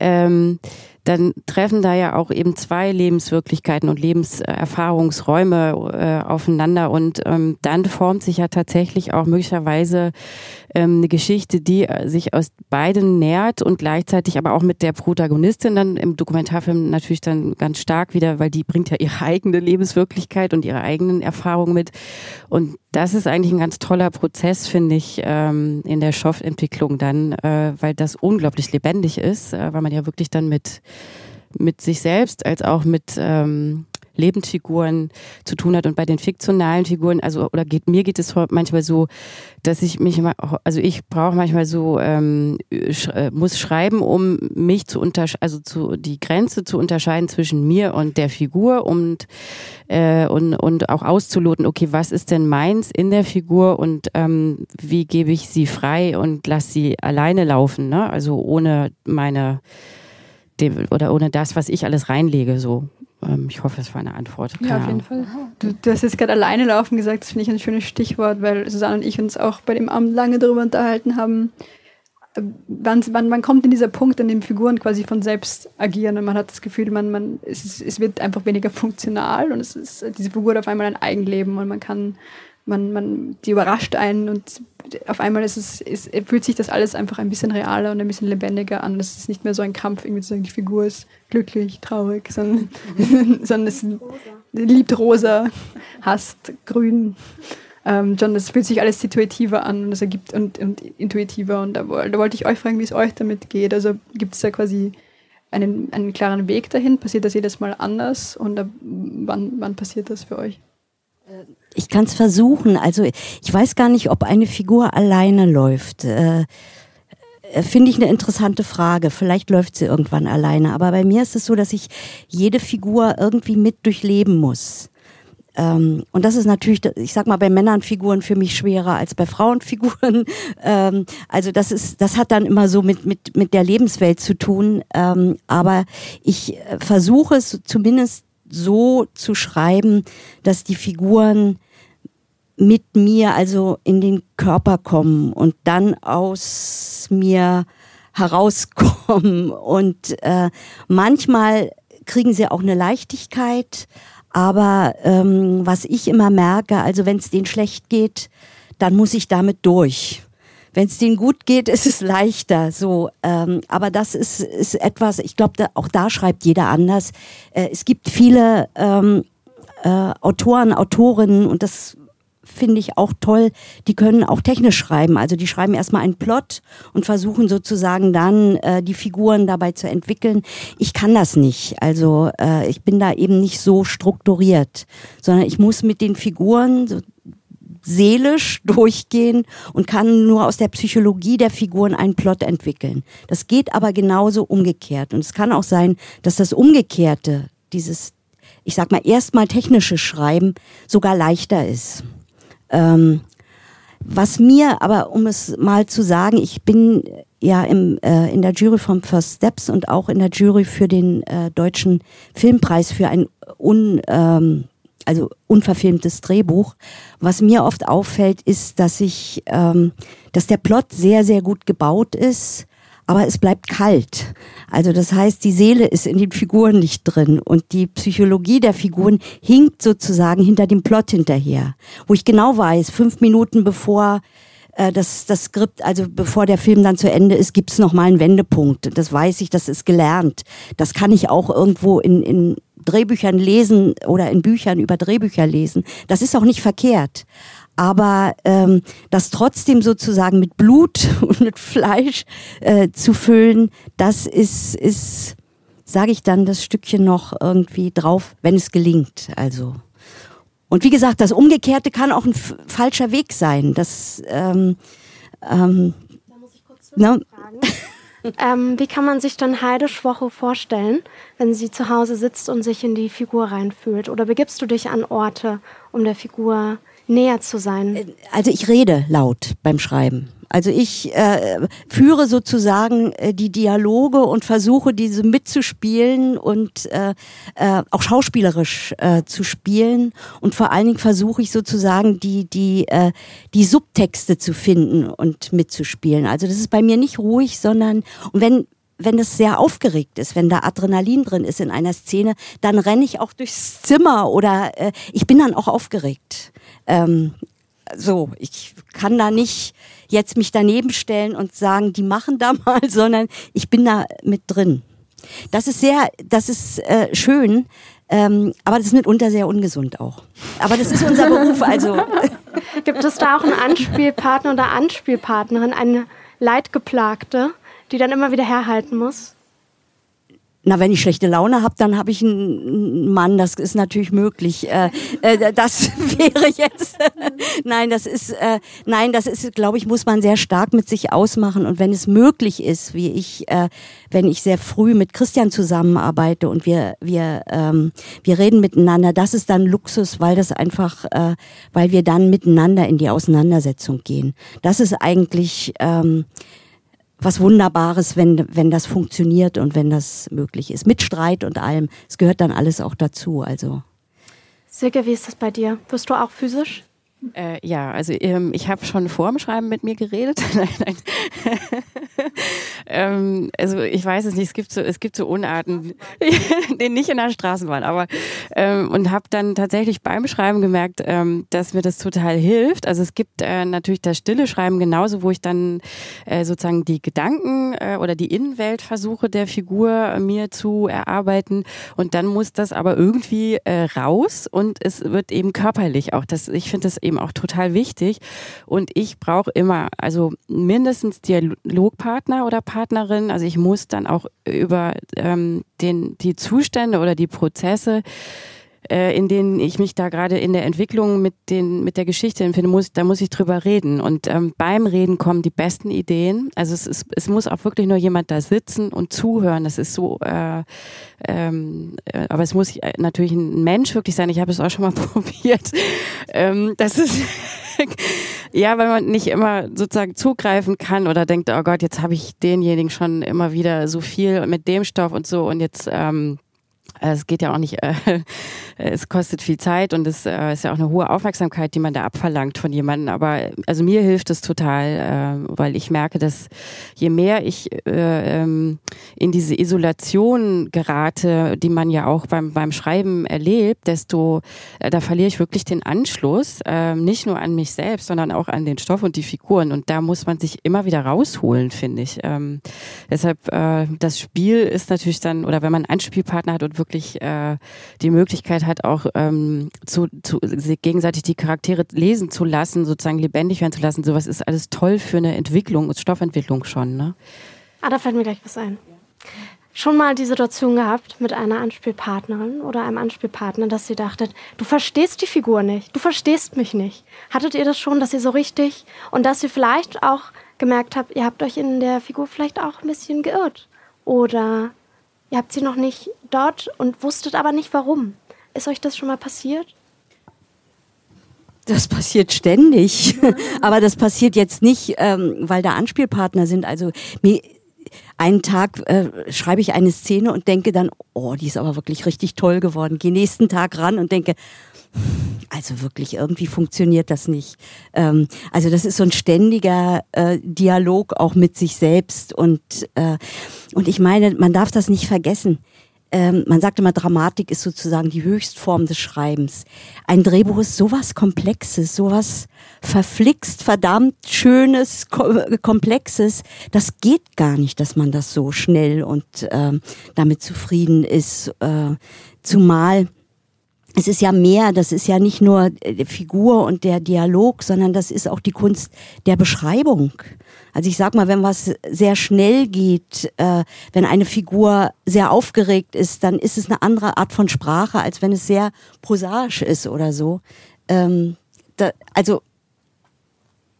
Ähm, dann treffen da ja auch eben zwei Lebenswirklichkeiten und Lebenserfahrungsräume äh, aufeinander. Und ähm, dann formt sich ja tatsächlich auch möglicherweise ähm, eine Geschichte, die äh, sich aus beiden nährt und gleichzeitig aber auch mit der Protagonistin dann im Dokumentarfilm natürlich dann ganz stark wieder, weil die bringt ja ihre [laughs] eigene Lebenswirklichkeit und ihre eigenen Erfahrungen mit. Und das ist eigentlich ein ganz toller Prozess, finde ich, ähm, in der Stoffentwicklung dann, äh, weil das unglaublich lebendig ist, äh, weil man ja wirklich dann mit, mit sich selbst als auch mit ähm, Lebensfiguren zu tun hat und bei den fiktionalen Figuren, also oder geht mir geht es manchmal so, dass ich mich also ich brauche manchmal so ähm, sch äh, muss schreiben, um mich zu unterscheiden, also zu die Grenze zu unterscheiden zwischen mir und der Figur und äh, und und auch auszuloten, okay, was ist denn meins in der Figur und ähm, wie gebe ich sie frei und lasse sie alleine laufen, ne? Also ohne meine oder ohne das, was ich alles reinlege, so. Ähm, ich hoffe, das war eine Antwort. Ja, auf jeden Fall. Du, du hast jetzt gerade alleine laufen gesagt, das finde ich ein schönes Stichwort, weil Susanne und ich uns auch bei dem Abend lange darüber unterhalten haben. Wann, wann, wann kommt denn dieser Punkt, an dem Figuren quasi von selbst agieren und man hat das Gefühl, man, man, es, es wird einfach weniger funktional und es ist, diese Figur hat auf einmal ein Eigenleben und man kann man, man, die überrascht einen und auf einmal ist es, ist, fühlt sich das alles einfach ein bisschen realer und ein bisschen lebendiger an. Es ist nicht mehr so ein Kampf, irgendwie zu sagen, die Figur ist glücklich, traurig, sondern, [laughs] sondern es liebt rosa, hasst grün. Ähm, John, das fühlt sich alles situativer an und es ergibt und, und intuitiver. Und da, da wollte ich euch fragen, wie es euch damit geht. Also gibt es da quasi einen, einen klaren Weg dahin? Passiert das jedes Mal anders? Und da, wann, wann passiert das für euch? Ich kann es versuchen. Also ich weiß gar nicht, ob eine Figur alleine läuft. Äh, äh, Finde ich eine interessante Frage. Vielleicht läuft sie irgendwann alleine. Aber bei mir ist es so, dass ich jede Figur irgendwie mit durchleben muss. Ähm, und das ist natürlich, ich sag mal, bei Männernfiguren für mich schwerer als bei Frauenfiguren. [laughs] Ähm, also das ist, das hat dann immer so mit, mit, mit der Lebenswelt zu tun. Ähm, aber ich äh, versuche es zumindest so zu schreiben, dass die Figuren mit mir also in den Körper kommen und dann aus mir herauskommen. Und äh, manchmal kriegen sie auch eine Leichtigkeit, aber ähm, was ich immer merke, also wenn es denen schlecht geht, dann muss ich damit durch. Wenn es denen gut geht, [laughs] ist es leichter. So, ähm, aber das ist, ist etwas. Ich glaube, da, auch da schreibt jeder anders. Äh, es gibt viele ähm, äh, Autoren, Autorinnen und das finde ich auch toll, die können auch technisch schreiben. Also die schreiben erstmal einen Plot und versuchen sozusagen dann äh, die Figuren dabei zu entwickeln. Ich kann das nicht. Also äh, ich bin da eben nicht so strukturiert, sondern ich muss mit den Figuren so seelisch [laughs] durchgehen und kann nur aus der Psychologie der Figuren einen Plot entwickeln. Das geht aber genauso umgekehrt. Und es kann auch sein, dass das Umgekehrte, dieses, ich sag mal, erstmal technische Schreiben sogar leichter ist. Ähm, was mir, aber um es mal zu sagen, ich bin ja im, äh, in der Jury vom First Steps und auch in der Jury für den äh, deutschen Filmpreis für ein un, ähm, also unverfilmtes Drehbuch. Was mir oft auffällt, ist, dass ich, ähm, dass der Plot sehr, sehr gut gebaut ist, aber es bleibt kalt. Also das heißt, die Seele ist in den Figuren nicht drin und die Psychologie der Figuren hinkt sozusagen hinter dem Plot hinterher. Wo ich genau weiß, fünf Minuten bevor äh, das, das Skript, also bevor der Film dann zu Ende ist, gibt es nochmal einen Wendepunkt. Das weiß ich, das ist gelernt. Das kann ich auch irgendwo in, in Drehbüchern lesen oder in Büchern über Drehbücher lesen. Das ist auch nicht verkehrt. Aber ähm, das trotzdem sozusagen mit Blut [laughs] und mit Fleisch äh, zu füllen, das ist, ist sage ich dann das Stückchen noch irgendwie drauf, wenn es gelingt. Also. Und wie gesagt, das Umgekehrte kann auch ein falscher Weg sein. Das, ähm, ähm, da muss ich kurz ne? [laughs] ähm, wie kann man sich dann Heideschwoche vorstellen, wenn sie zu Hause sitzt und sich in die Figur reinfühlt? Oder begibst du dich an Orte, um der Figur näher zu sein? Äh, also ich rede laut beim Schreiben. Also ich äh, führe sozusagen äh, die Dialoge und versuche diese mitzuspielen und äh, äh, auch schauspielerisch äh, zu spielen und vor allen Dingen versuche ich sozusagen die die äh, die Subtexte zu finden und mitzuspielen. Also das ist bei mir nicht ruhig, sondern und wenn wenn das sehr aufgeregt ist, wenn da Adrenalin drin ist in einer Szene, dann renne ich auch durchs Zimmer oder äh, ich bin dann auch aufgeregt. Ähm, so, ich kann da nicht jetzt mich daneben stellen und sagen, die machen da [laughs] mal, sondern ich bin da mit drin. Das ist sehr, das ist äh, schön, ähm, aber das ist mitunter sehr ungesund auch. Aber das ist unser Beruf, also. [laughs] Gibt es da auch einen Anspielpartner oder Anspielpartnerin, eine Leidgeplagte, die dann immer wieder herhalten muss? Na, wenn ich schlechte Laune habe, dann habe ich einen Mann. Das ist natürlich möglich. Äh, äh, das [laughs] wäre jetzt. [laughs] nein, das ist. Äh, nein, das ist, glaube ich, muss man sehr stark mit sich ausmachen. Und wenn es möglich ist, wie ich, äh, wenn ich sehr früh mit Christian zusammenarbeite und wir wir ähm, wir reden miteinander, das ist dann Luxus, weil das einfach, äh, weil wir dann miteinander in die Auseinandersetzung gehen. Das ist eigentlich. Ähm, was Wunderbares, wenn, wenn das funktioniert und wenn das möglich ist. Mit Streit und allem. Es gehört dann alles auch dazu. Also. Silke, wie ist das bei dir? Wirst du auch physisch? Äh, ja, also ähm, ich habe schon vor dem Schreiben mit mir geredet. [laughs] nein, nein. ähm, also ich weiß es nicht, es gibt so, es gibt so Unarten, [laughs] nee, nicht in der Straßenbahn, aber ähm, und habe dann tatsächlich beim Schreiben gemerkt, ähm, dass mir das total hilft. Also es gibt äh, natürlich das stille Schreiben genauso, wo ich dann äh, sozusagen die Gedanken äh, oder die Innenwelt versuche der Figur mir zu erarbeiten und dann muss das aber irgendwie äh, raus und es wird eben körperlich auch. Das, ich finde das eben eben auch total wichtig. Und ich brauche immer, also mindestens Dialogpartner oder Partnerin. Also ich muss dann auch über ähm, den, die Zustände oder die Prozesse äh, in denen ich mich da gerade in der Entwicklung mit den mit der Geschichte empfinde, muss da muss ich drüber reden und ähm, beim Reden kommen die besten Ideen. Also es ist, es muss auch wirklich nur jemand da sitzen und zuhören. Das ist so, äh, ähm, äh, aber es muss natürlich ein Mensch wirklich sein. Ich habe es auch schon mal [laughs] probiert. Ähm, das ist [laughs] ja, weil man nicht immer sozusagen zugreifen kann oder denkt, oh Gott, jetzt habe ich denjenigen schon immer wieder so viel mit dem Stoff und so und jetzt ähm, es geht ja auch nicht, [laughs] äh, es kostet viel Zeit und es äh, ist ja auch eine hohe Aufmerksamkeit, die man da abverlangt von jemandem. Aber also mir hilft es total, äh, weil ich merke, dass je mehr ich äh, ähm, in diese Isolation gerate, die man ja auch beim, beim Schreiben erlebt, desto äh, da verliere ich wirklich den Anschluss, äh, nicht nur an mich selbst, sondern auch an den Stoff und die Figuren. Und da muss man sich immer wieder rausholen, finde ich. Ähm, deshalb äh, das Spiel ist natürlich dann, oder wenn man einen Spielpartner hat und wirklich äh, die Möglichkeit hat, auch ähm, zu, zu gegenseitig die Charaktere lesen zu lassen, sozusagen lebendig werden zu lassen, sowas ist alles toll für eine Entwicklung und Stoffentwicklung schon. Ne? Ah, da fällt mir gleich was ein. Schon mal die Situation gehabt mit einer Anspielpartnerin oder einem Anspielpartner, dass sie dachtet, du verstehst die Figur nicht, du verstehst mich nicht. Hattet ihr das schon, dass ihr so richtig und dass ihr vielleicht auch gemerkt habt, ihr habt euch in der Figur vielleicht auch ein bisschen geirrt oder Ihr habt sie noch nicht dort und wusstet aber nicht warum. Ist euch das schon mal passiert? Das passiert ständig. [laughs] aber das passiert jetzt nicht, ähm, weil da Anspielpartner sind. Also mir, einen Tag äh, schreibe ich eine Szene und denke dann, oh, die ist aber wirklich richtig toll geworden. Gehe nächsten Tag ran und denke, also wirklich, irgendwie funktioniert das nicht. Ähm, also das ist so ein ständiger äh, Dialog auch mit sich selbst. Und, äh, und ich meine, man darf das nicht vergessen. Ähm, man sagt immer, Dramatik ist sozusagen die Höchstform des Schreibens. Ein Drehbuch ist sowas Komplexes, sowas verflixt, verdammt Schönes, Komplexes. Das geht gar nicht, dass man das so schnell und ähm, damit zufrieden ist. Äh, zumal es ist ja mehr, das ist ja nicht nur die Figur und der Dialog, sondern das ist auch die Kunst der Beschreibung. Also ich sag mal, wenn was sehr schnell geht, äh, wenn eine Figur sehr aufgeregt ist, dann ist es eine andere Art von Sprache, als wenn es sehr prosaisch ist oder so. Ähm, da, also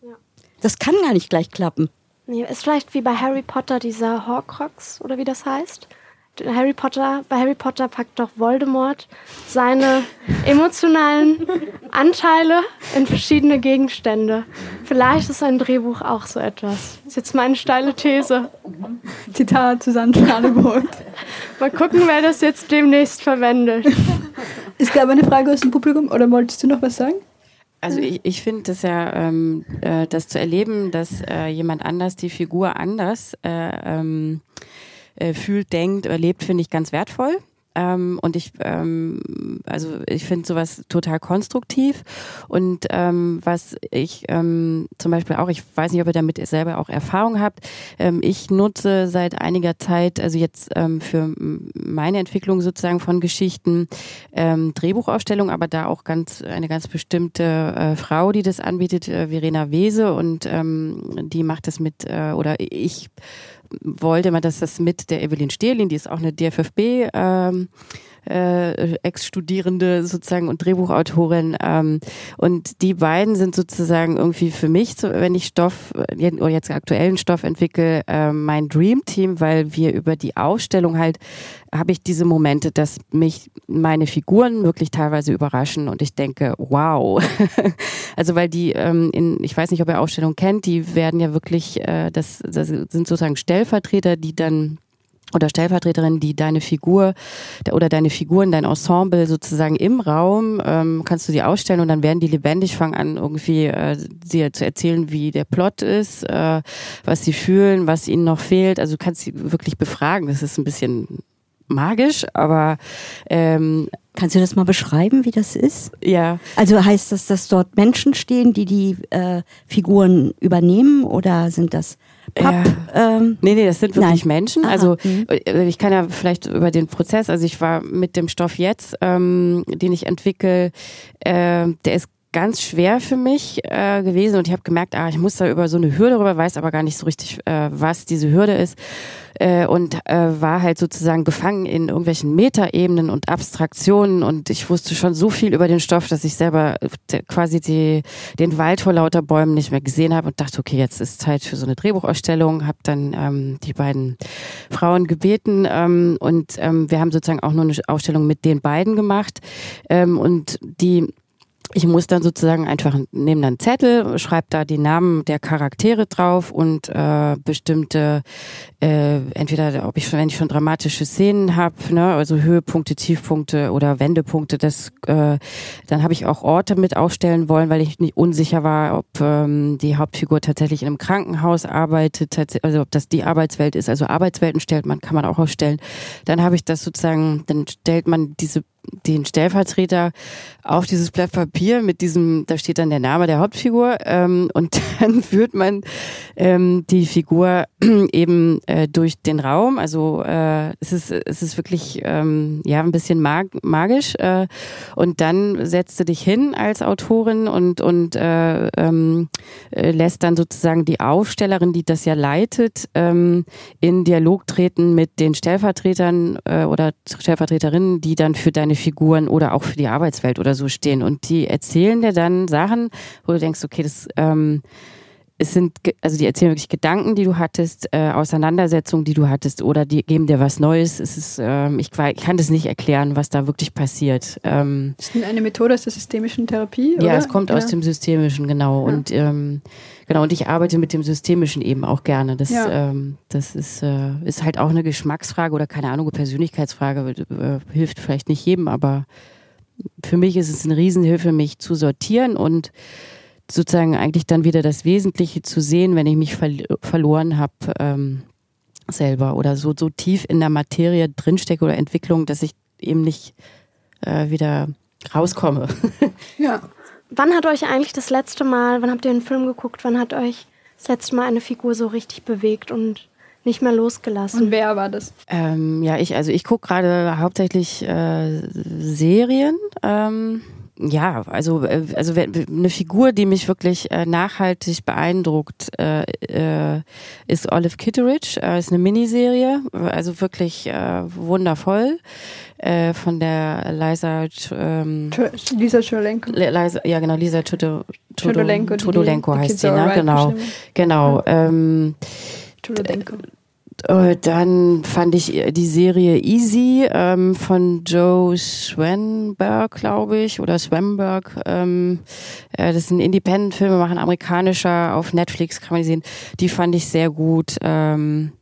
ja. das kann gar nicht gleich klappen. Nee, ist vielleicht wie bei Harry Potter dieser Horcrux oder wie das heißt. Harry Potter, bei Harry Potter packt doch Voldemort seine emotionalen Anteile in verschiedene Gegenstände. Vielleicht ist ein Drehbuch auch so etwas. Das ist jetzt meine steile These. Zitat Susanne Schradeburg. Mal gucken, wer das jetzt demnächst verwendet. Es gab eine Frage aus dem Publikum, oder wolltest du noch was sagen? Also ich, ich finde das ja, ähm, äh, das zu erleben, dass äh, jemand anders die Figur anders äh, ähm, äh, fühlt, denkt, erlebt, finde ich ganz wertvoll. Ähm, und ich, ähm, also ich finde sowas total konstruktiv. Und ähm, was ich ähm, zum Beispiel auch, ich weiß nicht, ob ihr damit selber auch Erfahrung habt, ähm, ich nutze seit einiger Zeit, also jetzt ähm, für meine Entwicklung sozusagen von Geschichten, Drehbuchaufstellung, aber da auch ganz eine ganz bestimmte äh, Frau, die das anbietet, äh, Verena Wese, und die macht das mit, äh, oder ich wollte man, dass das mit der Evelyn Stehlin, die ist auch eine DFFB, ähm, äh, Ex-Studierende sozusagen und Drehbuchautorin. Ähm, und die beiden sind sozusagen irgendwie für mich, so, wenn ich Stoff oder jetzt aktuellen Stoff entwickle, äh, mein Dream-Team, weil wir über die Ausstellung halt habe ich diese Momente, dass mich meine Figuren wirklich teilweise überraschen und ich denke, wow. [laughs] also weil die, ähm, in, ich weiß nicht, ob ihr Ausstellung kennt, die werden ja wirklich, äh, das, das sind sozusagen Stellvertreter, die dann oder Stellvertreterin, die deine Figur oder deine Figuren, dein Ensemble sozusagen im Raum, ähm, kannst du die ausstellen und dann werden die lebendig, fangen an irgendwie äh, dir zu erzählen, wie der Plot ist, äh, was sie fühlen, was ihnen noch fehlt. Also du kannst sie wirklich befragen. Das ist ein bisschen magisch, aber ähm, Kannst du das mal beschreiben, wie das ist? Ja. Also heißt das, dass dort Menschen stehen, die die äh, Figuren übernehmen oder sind das Papp, ja. ähm, nee, nee, das sind wirklich nein. Menschen. Aha. Also mhm. Äh, ich kann ja vielleicht über den Prozess, also ich war mit dem Stoff jetzt, ähm, den ich entwickle, äh, der ist ganz schwer für mich äh, gewesen. Und ich habe gemerkt, ah, ich muss da über so eine Hürde rüber, weiß aber gar nicht so richtig, äh, was diese Hürde ist. Äh, und äh, war halt sozusagen gefangen in irgendwelchen Metaebenen und Abstraktionen. Und ich wusste schon so viel über den Stoff, dass ich selber äh, quasi die, den Wald vor lauter Bäumen nicht mehr gesehen habe und dachte, okay, jetzt ist Zeit für so eine Drehbuchausstellung, habe dann ähm, die beiden Frauen gebeten ähm, und ähm, wir haben sozusagen auch nur eine Ausstellung mit den beiden gemacht. Ähm, und die ich muss dann sozusagen einfach nehme dann Zettel, schreibe da die Namen der Charaktere drauf und äh, bestimmte äh, entweder ob ich schon wenn ich schon dramatische Szenen habe, ne, also Höhepunkte, Tiefpunkte oder Wendepunkte, das äh, dann habe ich auch Orte mit aufstellen wollen, weil ich nicht unsicher war, ob ähm, die Hauptfigur tatsächlich in einem Krankenhaus arbeitet, also ob das die Arbeitswelt ist, also Arbeitswelten stellt man kann man auch aufstellen. Dann habe ich das sozusagen, dann stellt man diese den Stellvertreter auf dieses Blatt Papier mit diesem, da steht dann der Name der Hauptfigur ähm, und [laughs] dann führt man ähm, die Figur [clears throat] eben äh, durch den Raum. Also äh, es ist es ist wirklich ähm, ja ein bisschen mag magisch äh, und dann setzt du dich hin als Autorin und und äh, ähm, äh, lässt dann sozusagen die Aufstellerin, die das ja leitet, ähm, in Dialog treten mit den Stellvertretern äh, oder Stellvertreterinnen, die dann für deine Figuren oder auch für die Arbeitswelt oder so stehen. Und die erzählen dir dann Sachen, wo du denkst, okay, das ähm, es sind, also die erzählen wirklich Gedanken, die du hattest, äh, Auseinandersetzungen, die du hattest, oder die geben dir was Neues. Es ist, ähm, ich, ich, kann das nicht erklären, was da wirklich passiert. Ähm, ist eine Methode aus der systemischen Therapie? Ja, es kommt ja. aus dem Systemischen, genau. Ja. Und ähm, genau, und ich arbeite mit dem Systemischen eben auch gerne. Das, ja. ähm, das ist, äh, ist halt auch eine Geschmacksfrage oder keine Ahnung, Persönlichkeitsfrage, äh, hilft vielleicht nicht jedem, aber für mich ist es eine Riesenhilfe, mich zu sortieren und sozusagen eigentlich dann wieder das Wesentliche zu sehen, wenn ich mich ver verloren habe ähm, selber oder so, so tief in der Materie drinstecke oder Entwicklung, dass ich eben nicht äh, wieder rauskomme. [laughs] Ja. Wann hat euch eigentlich das letzte Mal, wann habt ihr einen Film geguckt, wann hat euch das letzte Mal eine Figur so richtig bewegt und nicht mehr losgelassen. Und wer war das? Ähm, ja, ich, also ich gucke gerade hauptsächlich äh, Serien. Ähm, ja, also, äh, also eine Figur, die mich wirklich äh, nachhaltig beeindruckt, äh, ist Olive Kitteridge. Ist eine Miniserie, also wirklich wundervoll. Von der Liza ähm, Lisa Chodolenko. Liza, ja genau, Lisa Chodolenko, heißt sie, ne? Genau. Genau. Ähm, Chodolenko. Äh, dann fand ich die Serie Easy ähm, von Joe Schwenberg, glaube ich, oder Schwemberg. Ähm, äh, das ist ein Independent-Film, machen amerikanischer, auf Netflix kann man die sehen. Die fand ich sehr gut. Ähm,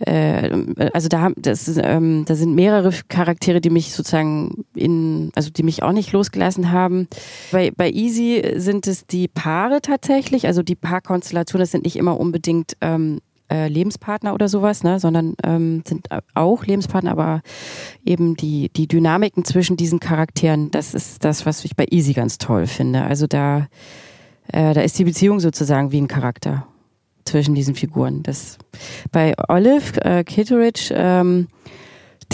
äh, also da, das, ähm, da sind mehrere Charaktere, die mich sozusagen in, also die mich auch nicht losgelassen haben. Bei, bei Easy sind es die Paare tatsächlich, also die Paarkonstellationen, das sind nicht immer unbedingt ähm, äh, Lebenspartner oder sowas, ne, sondern ähm, sind auch Lebenspartner, aber eben die, die Dynamiken zwischen diesen Charakteren, das ist das, was ich bei Easy ganz toll finde. Also da, äh, da ist die Beziehung sozusagen wie ein Charakter zwischen diesen Figuren. Das bei Olive äh, Kitteridge ähm,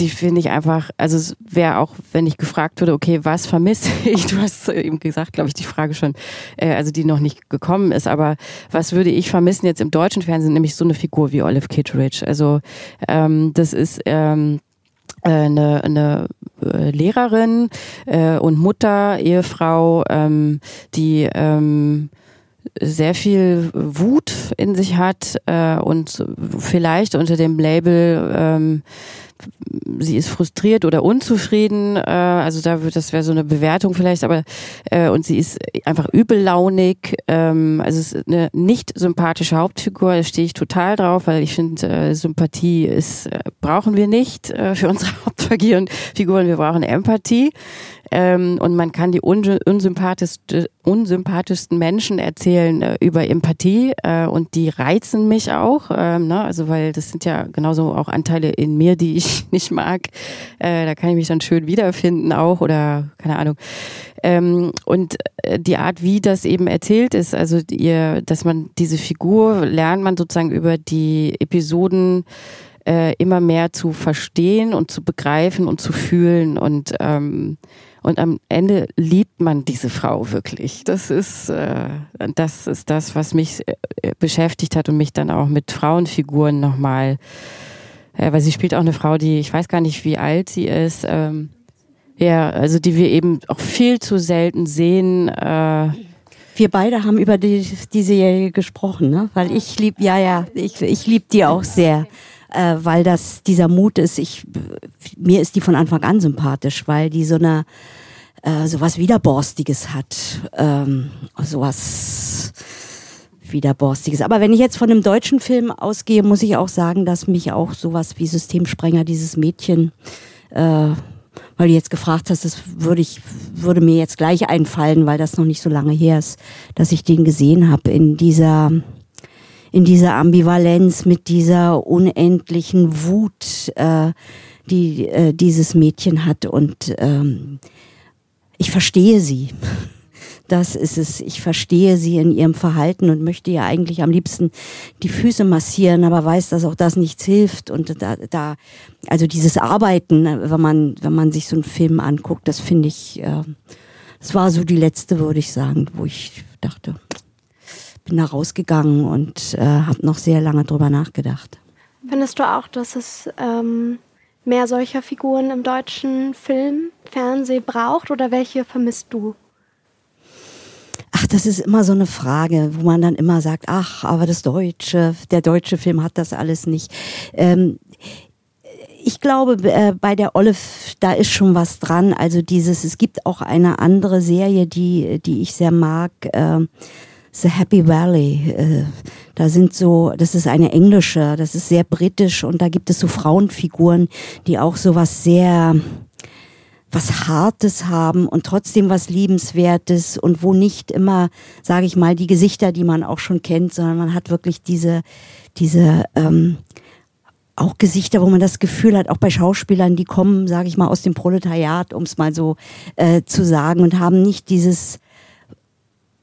die finde ich einfach, also es wäre auch, wenn ich gefragt würde, okay, was vermisse [laughs] ich? Du hast eben gesagt, glaube ich, die Frage schon, äh, also die noch nicht gekommen ist, aber was würde ich vermissen jetzt im deutschen Fernsehen, nämlich so eine Figur wie Olive Kitteridge. Also ähm, das ist ähm, äh, eine, eine äh, Lehrerin äh, und Mutter, Ehefrau, ähm, die ähm, sehr viel Wut in sich hat äh, und vielleicht unter dem Label ähm, sie ist frustriert oder unzufrieden, äh, also da wird das wäre so eine Bewertung vielleicht, aber äh, und sie ist einfach übellaunig, ähm, also es ist eine nicht sympathische Hauptfigur, da stehe ich total drauf, weil ich finde äh, Sympathie ist äh, brauchen wir nicht äh, für unsere [laughs] Hauptfiguren, Figuren, wir brauchen Empathie. Ähm, und man kann die unsympathischsten, unsympathischsten Menschen erzählen äh, über Empathie äh, und die reizen mich auch, ähm, ne? also weil das sind ja genauso auch Anteile in mir, die ich [laughs] nicht mag. Äh, da kann ich mich dann schön wiederfinden auch oder keine Ahnung. Ähm, und äh, die Art, wie das eben erzählt ist, also ihr, dass man diese Figur lernt man sozusagen über die Episoden äh, immer mehr zu verstehen und zu begreifen und zu fühlen und ähm, und am Ende liebt man diese Frau wirklich. Das ist, äh, das, ist das, was mich äh, beschäftigt hat und mich dann auch mit Frauenfiguren nochmal, äh, weil sie spielt auch eine Frau, die, ich weiß gar nicht, wie alt sie ist, ähm, ja, also die wir eben auch viel zu selten sehen. Äh, wir beide haben über die, die Serie gesprochen, ne? Weil ich lieb, ja, ja, ich, ich lieb die auch sehr äh, weil das dieser Mut ist. Ich, mir ist die von Anfang an sympathisch, weil die so eine äh, sowas Widerborstiges hat, ähm, sowas Widerborstiges. Aber wenn ich jetzt von einem deutschen Film ausgehe, muss ich auch sagen, dass mich auch sowas wie Systemsprenger, dieses Mädchen, äh, weil du jetzt gefragt hast, das würde ich, würde mir jetzt gleich einfallen, weil das noch nicht so lange her ist, dass ich den gesehen habe in dieser in dieser Ambivalenz, mit dieser unendlichen Wut, äh, die äh, dieses Mädchen hat. Und ähm, ich verstehe sie. Das ist es. Ich verstehe sie in ihrem Verhalten und möchte ihr eigentlich am liebsten die Füße massieren, aber weiß, dass auch das nichts hilft. Und da, da also dieses Arbeiten, wenn man, wenn man sich so einen Film anguckt, das finde ich, äh, das war so die letzte, würde ich sagen, wo ich dachte, bin da rausgegangen und äh, habe noch sehr lange drüber nachgedacht. Findest du auch, dass es ähm, mehr solcher Figuren im deutschen Film, Fernsehen braucht oder welche vermisst du? Ach, das ist immer so eine Frage, wo man dann immer sagt, ach, aber das Deutsche, der deutsche Film hat das alles nicht. Ähm, ich glaube, äh, bei der Olive, da ist schon was dran. Also dieses, es gibt auch eine andere Serie, die, die ich sehr mag. Äh, The Happy Valley. Äh, da sind so, das ist eine englische, das ist sehr britisch und da gibt es so Frauenfiguren, die auch so was sehr, was Hartes haben und trotzdem was Liebenswertes und wo nicht immer, sage ich mal, die Gesichter, die man auch schon kennt, sondern man hat wirklich diese, diese, ähm, auch Gesichter, wo man das Gefühl hat, auch bei Schauspielern, die kommen, sage ich mal, aus dem Proletariat, um es mal so äh, zu sagen, und haben nicht dieses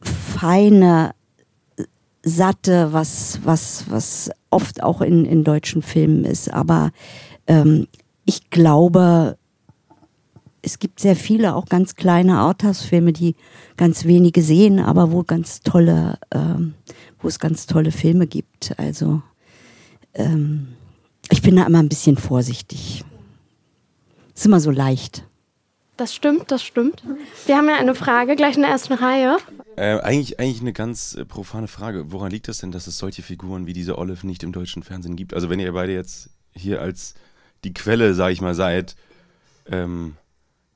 feine Satte, was, was, was oft auch in, in deutschen Filmen ist. Aber ähm, ich glaube, es gibt sehr viele, auch ganz kleine Arthouse-Filme, die ganz wenige sehen, aber wo ganz tolle, ähm, wo es ganz tolle Filme gibt. Also ähm, ich bin da immer ein bisschen vorsichtig. Ist immer so leicht. Das stimmt, das stimmt. Wir haben ja eine Frage gleich in der ersten Reihe. Äh, eigentlich, eigentlich eine ganz äh, profane Frage. Woran liegt das denn, dass es solche Figuren wie diese Olive nicht im deutschen Fernsehen gibt? Also wenn ihr beide jetzt hier als die Quelle, sag ich mal, seid, ähm,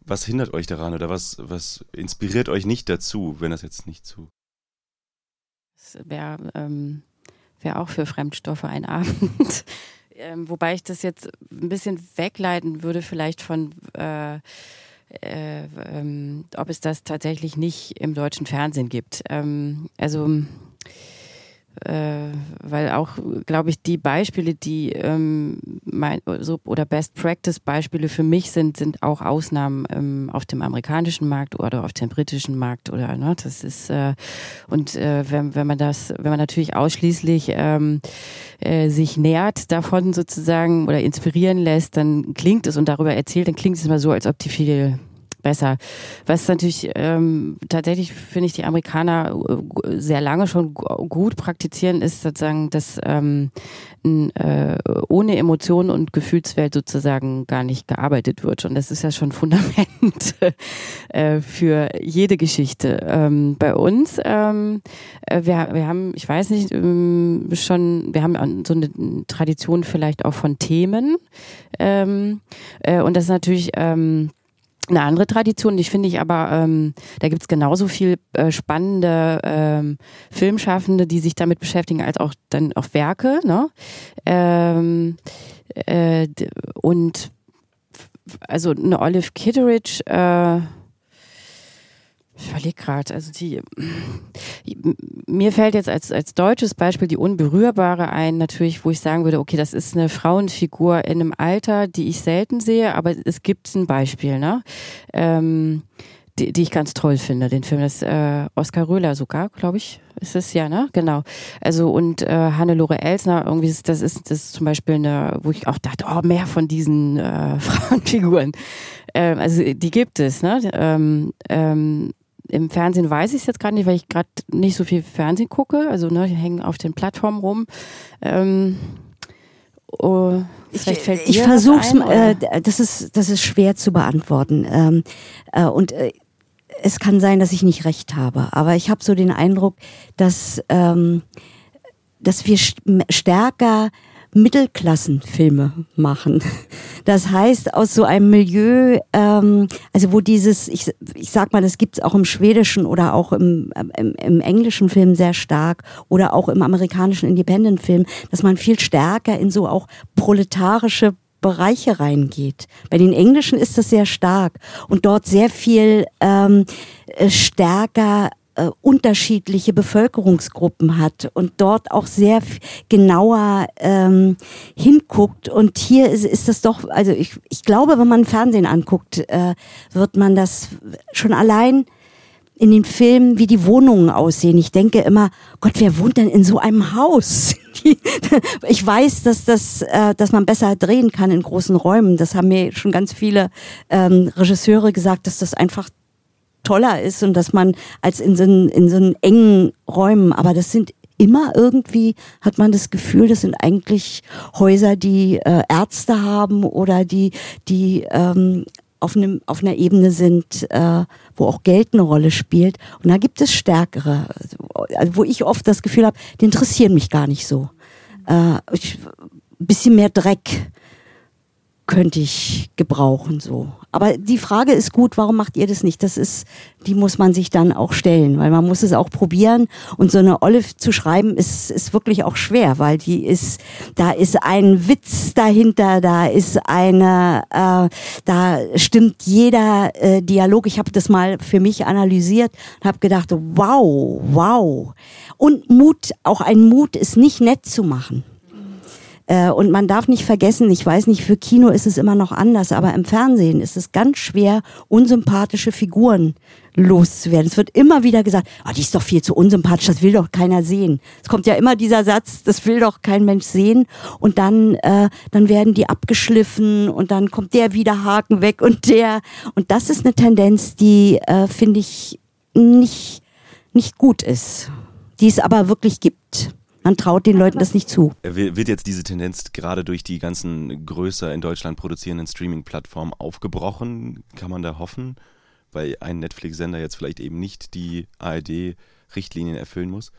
was hindert euch daran oder was, was inspiriert euch nicht dazu, wenn das jetzt nicht zu? Das wäre ähm, wär auch für Fremdstoffe ein [laughs] Abend. ähm, wobei ich das jetzt ein bisschen wegleiten würde, vielleicht von äh, äh, ähm, ob es das tatsächlich nicht im deutschen Fernsehen gibt. Ähm, also äh, weil auch, glaube ich, die Beispiele, die ähm, mein, so, oder Best Practice Beispiele für mich sind, sind auch Ausnahmen ähm, auf dem amerikanischen Markt oder auf dem britischen Markt oder ne, das ist äh, und äh, wenn, wenn man das, wenn man natürlich ausschließlich ähm, äh, sich nährt davon sozusagen oder inspirieren lässt, dann klingt es und darüber erzählt, dann klingt es immer so, als ob die viel besser. Was natürlich ähm, tatsächlich, finde ich, die Amerikaner äh, sehr lange schon gut praktizieren, ist sozusagen, dass ähm, äh, ohne Emotionen und Gefühlswelt sozusagen gar nicht gearbeitet wird. Und das ist ja schon Fundament [laughs] äh, für jede Geschichte. Ähm, bei uns, ähm, äh, wir, wir haben, ich weiß nicht, ähm, schon, wir haben so eine Tradition vielleicht auch von Themen. Ähm, äh, und das ist natürlich ähm, eine andere Tradition. Ich finde ich aber, ähm, da gibt's genauso viel äh, spannende ähm, Filmschaffende, die sich damit beschäftigen, als auch dann auch Werke. Ne? Ähm, äh, und also eine Olive Kitteridge, äh, ich überlege gerade, also die, mir fällt jetzt als, als deutsches Beispiel die Unberührbare ein, natürlich, wo ich sagen würde, okay, das ist eine Frauenfigur in einem Alter, die ich selten sehe, aber es gibt ein Beispiel, ne? Ähm, die, die ich ganz toll finde, den Film. Das äh, Oskar Röhler sogar, glaube ich, ist es ja, ne? Genau. Also und äh, Hannelore Elsner, irgendwie ist, das ist das ist zum Beispiel eine, wo ich auch dachte, oh, mehr von diesen äh, [laughs] Frauenfiguren. Ähm, also die gibt es, ne? Ähm, ähm, im Fernsehen weiß ich es jetzt gerade nicht, weil ich gerade nicht so viel Fernsehen gucke. Also ne, die hängen auf den Plattformen rum. Ähm, oh, vielleicht fällt ich, ich versuche äh, das ist das ist schwer zu beantworten ähm, äh, und äh, es kann sein, dass ich nicht recht habe, aber ich habe so den Eindruck, dass ähm, dass wir stärker Mittelklassenfilme machen. Das heißt, aus so einem Milieu, ähm, also wo dieses, ich, ich sag mal, das gibt's auch im schwedischen oder auch im, im, im englischen Film sehr stark oder auch im amerikanischen Independent-Film, dass man viel stärker in so auch proletarische Bereiche reingeht. Bei den Englischen ist das sehr stark und dort sehr viel ähm, äh, stärker äh, unterschiedliche Bevölkerungsgruppen hat und dort auch sehr genauer ähm, hinguckt. Und hier ist, ist das doch, also ich, ich glaube, wenn man Fernsehen anguckt, äh, wird man das schon allein in den Filmen, wie die Wohnungen aussehen. Ich denke immer, Gott, wer wohnt denn in so einem Haus? [laughs] ich weiß, dass das, äh, dass man besser drehen kann in großen Räumen. Das haben mir schon ganz viele ähm, Regisseure gesagt, dass das einfach toller ist und dass man als in so, in so engen Räumen, aber das sind immer irgendwie, hat man das Gefühl, das sind eigentlich Häuser, die äh, Ärzte haben oder die, die ähm, auf, einem, auf einer Ebene sind, äh, wo auch Geld eine Rolle spielt. Und da gibt es stärkere, also wo ich oft das Gefühl habe, die interessieren mich gar nicht so. Äh, ich, bisschen mehr Dreck könnte ich gebrauchen so. Aber die Frage ist gut, warum macht ihr das nicht? Das ist, die muss man sich dann auch stellen, weil man muss es auch probieren. Und so eine Olive zu schreiben ist, ist wirklich auch schwer, weil die ist, da ist ein Witz dahinter, da ist eine, äh, da stimmt jeder äh, Dialog. Ich habe das mal für mich analysiert und habe gedacht, wow, wow. Und Mut, auch ein Mut ist nicht nett zu machen und man darf nicht vergessen, ich weiß nicht, für Kino ist es immer noch anders, aber im Fernsehen ist es ganz schwer, unsympathische Figuren loszuwerden. Es wird immer wieder gesagt, oh, die ist doch viel zu unsympathisch, das will doch keiner sehen. Es kommt ja immer dieser Satz, das will doch kein Mensch sehen. Und dann, äh, dann werden die abgeschliffen und dann kommt der wieder Haken weg und der. Und das ist eine Tendenz, die, äh, finde ich, nicht, nicht gut ist, die es aber wirklich gibt. Man traut den Leuten das nicht zu. Wird jetzt diese Tendenz gerade durch die ganzen größer in Deutschland produzierenden Streaming-Plattformen aufgebrochen? Kann man da hoffen? weil ein Netflix-Sender jetzt vielleicht eben nicht die ARD-Richtlinien erfüllen muss?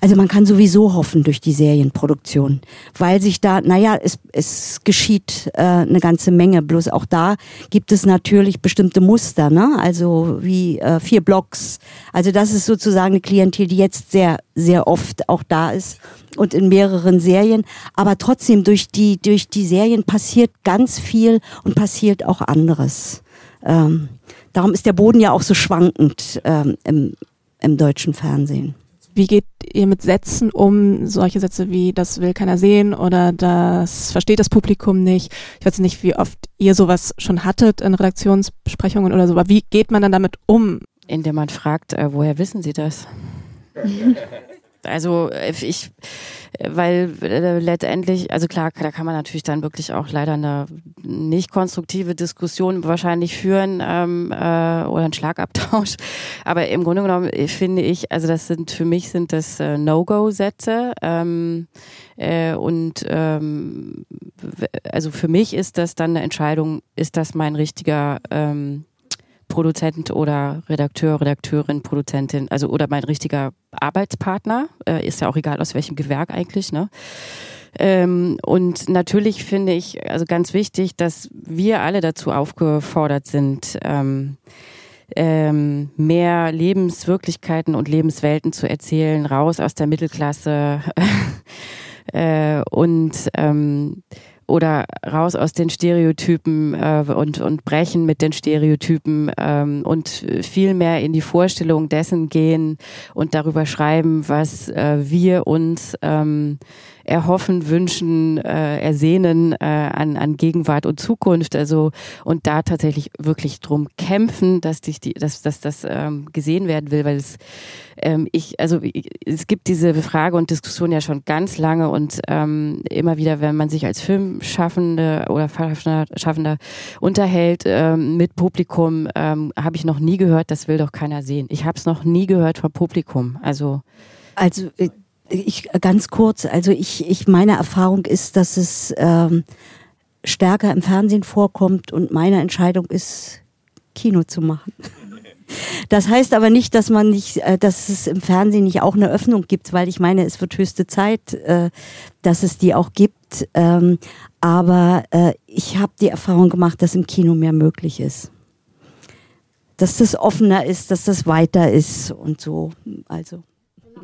Also man kann sowieso hoffen durch die Serienproduktion, weil sich da, naja, es, es geschieht äh, eine ganze Menge. Bloß auch da gibt es natürlich bestimmte Muster, ne? Also wie äh, vier Blocks. Also das ist sozusagen eine Klientel, die jetzt sehr, sehr oft auch da ist und in mehreren Serien. Aber trotzdem durch die durch die Serien passiert ganz viel und passiert auch anderes. Ähm, Darum ist der Boden ja auch so schwankend ähm, im, im deutschen Fernsehen. Wie geht ihr mit Sätzen um? Solche Sätze wie das will keiner sehen oder das versteht das Publikum nicht. Ich weiß nicht, wie oft ihr sowas schon hattet in Redaktionsbesprechungen oder so, aber wie geht man dann damit um? Indem man fragt, äh, woher wissen Sie das? [laughs] Also äh, ich, weil äh, letztendlich, also klar, da kann man natürlich dann wirklich auch leider eine nicht konstruktive Diskussion wahrscheinlich führen ähm, äh, oder einen Schlagabtausch. [laughs] Aber im Grunde genommen äh, finde ich, also das sind für mich sind das äh, No-Go-Sätze. Ähm, äh, und ähm, also für mich ist das dann eine Entscheidung, ist das mein richtiger ähm, Produzent oder Redakteur, Redakteurin, Produzentin, also oder mein richtiger Arbeitspartner, äh, ist ja auch egal aus welchem Gewerk eigentlich, ne? Ähm, und natürlich finde ich also ganz wichtig, dass wir alle dazu aufgefordert sind, ähm, ähm, mehr Lebenswirklichkeiten und Lebenswelten zu erzählen, raus aus der Mittelklasse [laughs] äh, und ähm, oder raus aus den Stereotypen äh, und, und brechen mit den Stereotypen ähm, und viel mehr in die Vorstellung dessen gehen und darüber schreiben, was äh, wir uns ähm, erhoffen, wünschen, äh, ersehnen äh, an, an Gegenwart und Zukunft. Also und da tatsächlich wirklich drum kämpfen, dass dich die, dass, dass das ähm, gesehen werden will, weil es ähm, ich, also es gibt diese Frage und Diskussion ja schon ganz lange und ähm, immer wieder, wenn man sich als Filmschaffende oder Schaffender unterhält ähm, mit Publikum, ähm, habe ich noch nie gehört, das will doch keiner sehen. Ich habe es noch nie gehört vom Publikum. Also also äh, ich ganz kurz, also ich, ich meine Erfahrung ist, dass es ähm, stärker im Fernsehen vorkommt und meine Entscheidung ist, Kino zu machen. [laughs] Das heißt aber nicht, dass man nicht, äh, dass es im Fernsehen nicht auch eine Öffnung gibt, weil ich meine, es wird höchste Zeit, äh, dass es die auch gibt. Ähm, aber äh, ich habe die Erfahrung gemacht, dass im Kino mehr möglich ist. Dass das offener ist, dass das weiter ist und so. Also.